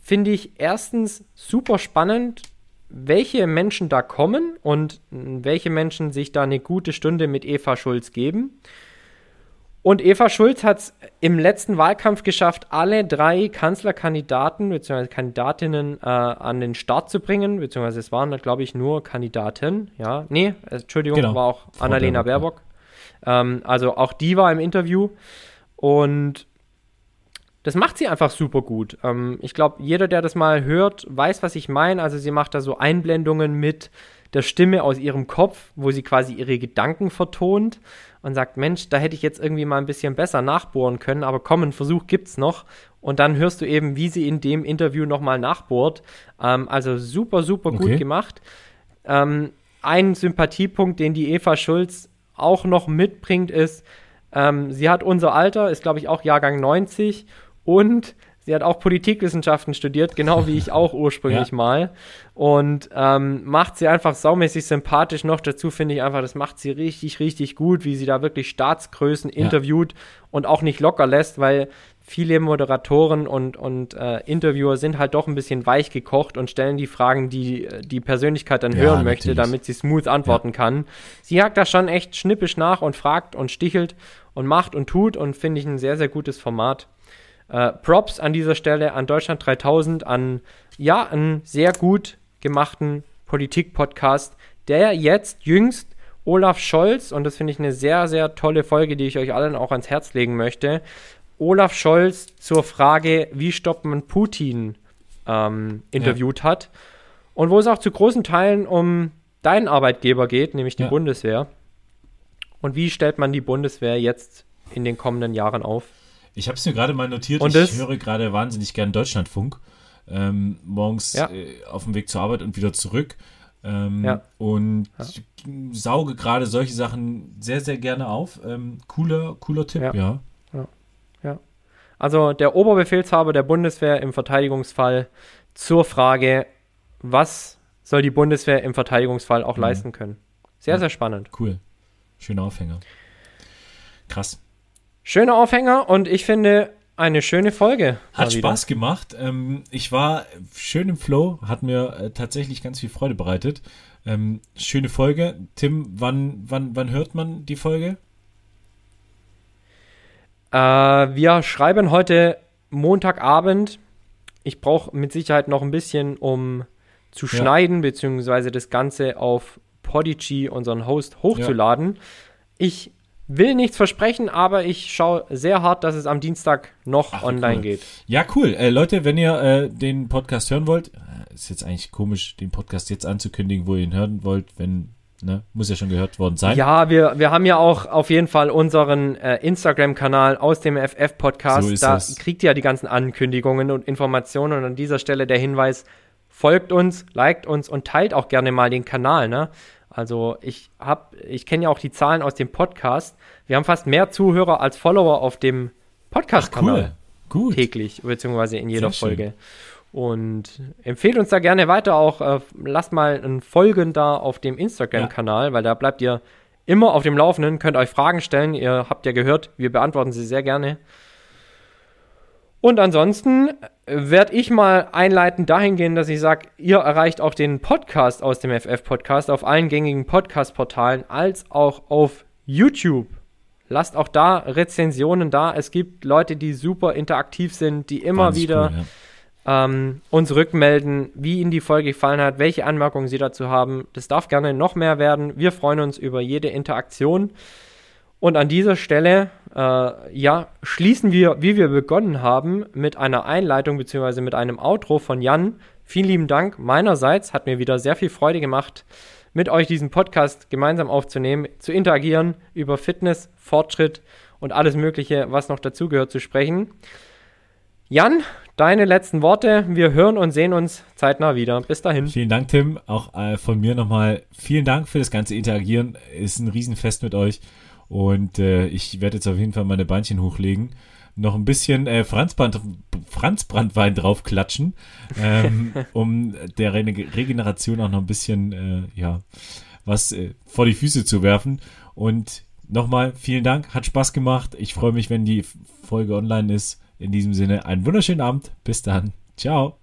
Finde ich erstens super spannend, welche Menschen da kommen und welche Menschen sich da eine gute Stunde mit Eva Schulz geben. Und Eva Schulz hat es im letzten Wahlkampf geschafft, alle drei Kanzlerkandidaten bzw. Kandidatinnen äh, an den Start zu bringen, beziehungsweise es waren, glaube ich, nur Kandidaten. Ja, nee, Entschuldigung, Genau. war auch Frau Annalena Baerbock, Baerbock. Ähm, also auch die war im Interview und das macht sie einfach super gut. Ähm, ich glaube, jeder, der das mal hört, weiß, was ich meine. Also sie macht da so Einblendungen mit der Stimme aus ihrem Kopf, wo sie quasi ihre Gedanken vertont und sagt, Mensch, da hätte ich jetzt irgendwie mal ein bisschen besser nachbohren können, aber komm, einen Versuch gibt's noch. Und dann hörst du eben, wie sie in dem Interview nochmal nachbohrt. Ähm, also super, super okay. gut gemacht. Ähm, ein Sympathiepunkt, den die Eva Schulz auch noch mitbringt, ist, ähm, sie hat unser Alter, ist glaube ich auch Jahrgang 90 und sie hat auch Politikwissenschaften studiert, genau wie ich auch ursprünglich ja. mal. Und ähm, macht sie einfach saumäßig sympathisch noch. Dazu finde ich einfach, das macht sie richtig, richtig gut, wie sie da wirklich Staatsgrößen ja. interviewt und auch nicht locker lässt, weil viele Moderatoren und, und äh, Interviewer sind halt doch ein bisschen weich gekocht und stellen die Fragen, die die Persönlichkeit dann ja, hören möchte, natürlich. damit sie smooth antworten ja. kann. Sie hakt da schon echt schnippisch nach und fragt und stichelt und macht und tut und finde ich ein sehr, sehr gutes Format. Äh, Props an dieser Stelle an Deutschland 3000, an ja, einen sehr gut gemachten Politik-Podcast, der jetzt jüngst Olaf Scholz, und das finde ich eine sehr, sehr tolle Folge, die ich euch allen auch ans Herz legen möchte, Olaf Scholz zur Frage, wie stoppt man Putin, ähm, interviewt ja. hat. Und wo es auch zu großen Teilen um deinen Arbeitgeber geht, nämlich die ja. Bundeswehr. Und wie stellt man die Bundeswehr jetzt in den kommenden Jahren auf? Ich habe es mir gerade mal notiert. Und ich höre gerade wahnsinnig gern Deutschlandfunk. Ähm, morgens ja. äh, auf dem Weg zur Arbeit und wieder zurück. Ähm, ja. Und ja. sauge gerade solche Sachen sehr, sehr gerne auf. Ähm, cooler, cooler Tipp, ja. ja. Ja. Also der Oberbefehlshaber der Bundeswehr im Verteidigungsfall zur Frage, was soll die Bundeswehr im Verteidigungsfall auch mhm. leisten können. Sehr, sehr spannend. Cool. Schöner Aufhänger. Krass. Schöner Aufhänger und ich finde eine schöne Folge. Hat Spaß gemacht. Ähm, ich war schön im Flow, hat mir äh, tatsächlich ganz viel Freude bereitet. Ähm, schöne Folge. Tim, wann, wann, wann hört man die Folge? Äh, wir schreiben heute Montagabend. Ich brauche mit Sicherheit noch ein bisschen, um zu ja. schneiden, beziehungsweise das Ganze auf Podigy, unseren Host, hochzuladen. Ja. Ich will nichts versprechen, aber ich schaue sehr hart, dass es am Dienstag noch Ach, online cool. geht. Ja, cool. Äh, Leute, wenn ihr äh, den Podcast hören wollt, äh, ist jetzt eigentlich komisch, den Podcast jetzt anzukündigen, wo ihr ihn hören wollt, wenn, ne, muss ja schon gehört worden sein. Ja, wir, wir haben ja auch auf jeden Fall unseren äh, Instagram-Kanal aus dem FF-Podcast. So da das. kriegt ihr ja die ganzen Ankündigungen und Informationen und an dieser Stelle der Hinweis, folgt uns, liked uns und teilt auch gerne mal den Kanal, ne? Also ich habe, ich kenne ja auch die Zahlen aus dem Podcast. Wir haben fast mehr Zuhörer als Follower auf dem Podcast-Kanal. Cool. Gut. Täglich, beziehungsweise in jeder Sehr Folge. Schön. Und empfehlt uns da gerne weiter auch. Äh, lasst mal ein Folgen da auf dem Instagram-Kanal, ja. weil da bleibt ihr immer auf dem Laufenden, könnt euch Fragen stellen. Ihr habt ja gehört, wir beantworten sie sehr gerne. Und ansonsten werde ich mal einleiten dahingehend, dass ich sage, ihr erreicht auch den Podcast aus dem FF-Podcast auf allen gängigen Podcast-Portalen als auch auf YouTube. Lasst auch da Rezensionen da. Es gibt Leute, die super interaktiv sind, die immer Ganz wieder cool, ja. ähm, uns rückmelden, wie ihnen die Folge gefallen hat, welche Anmerkungen sie dazu haben. Das darf gerne noch mehr werden. Wir freuen uns über jede Interaktion. Und an dieser Stelle, äh, ja, schließen wir, wie wir begonnen haben, mit einer Einleitung bzw. mit einem Outro von Jan. Vielen lieben Dank meinerseits, hat mir wieder sehr viel Freude gemacht, mit euch diesen Podcast gemeinsam aufzunehmen, zu interagieren, über Fitness, Fortschritt und alles Mögliche, was noch dazugehört, zu sprechen. Jan, deine letzten Worte. Wir hören und sehen uns zeitnah wieder. Bis dahin. Vielen Dank, Tim. Auch äh, von mir nochmal vielen Dank für das ganze Interagieren. Ist ein Riesenfest mit euch. Und äh, ich werde jetzt auf jeden Fall meine Beinchen hochlegen. Noch ein bisschen äh, Franzbrand, Franzbrandwein draufklatschen, ähm, um der Re Regeneration auch noch ein bisschen, äh, ja, was äh, vor die Füße zu werfen. Und nochmal vielen Dank, hat Spaß gemacht. Ich freue mich, wenn die Folge online ist. In diesem Sinne, einen wunderschönen Abend. Bis dann. Ciao.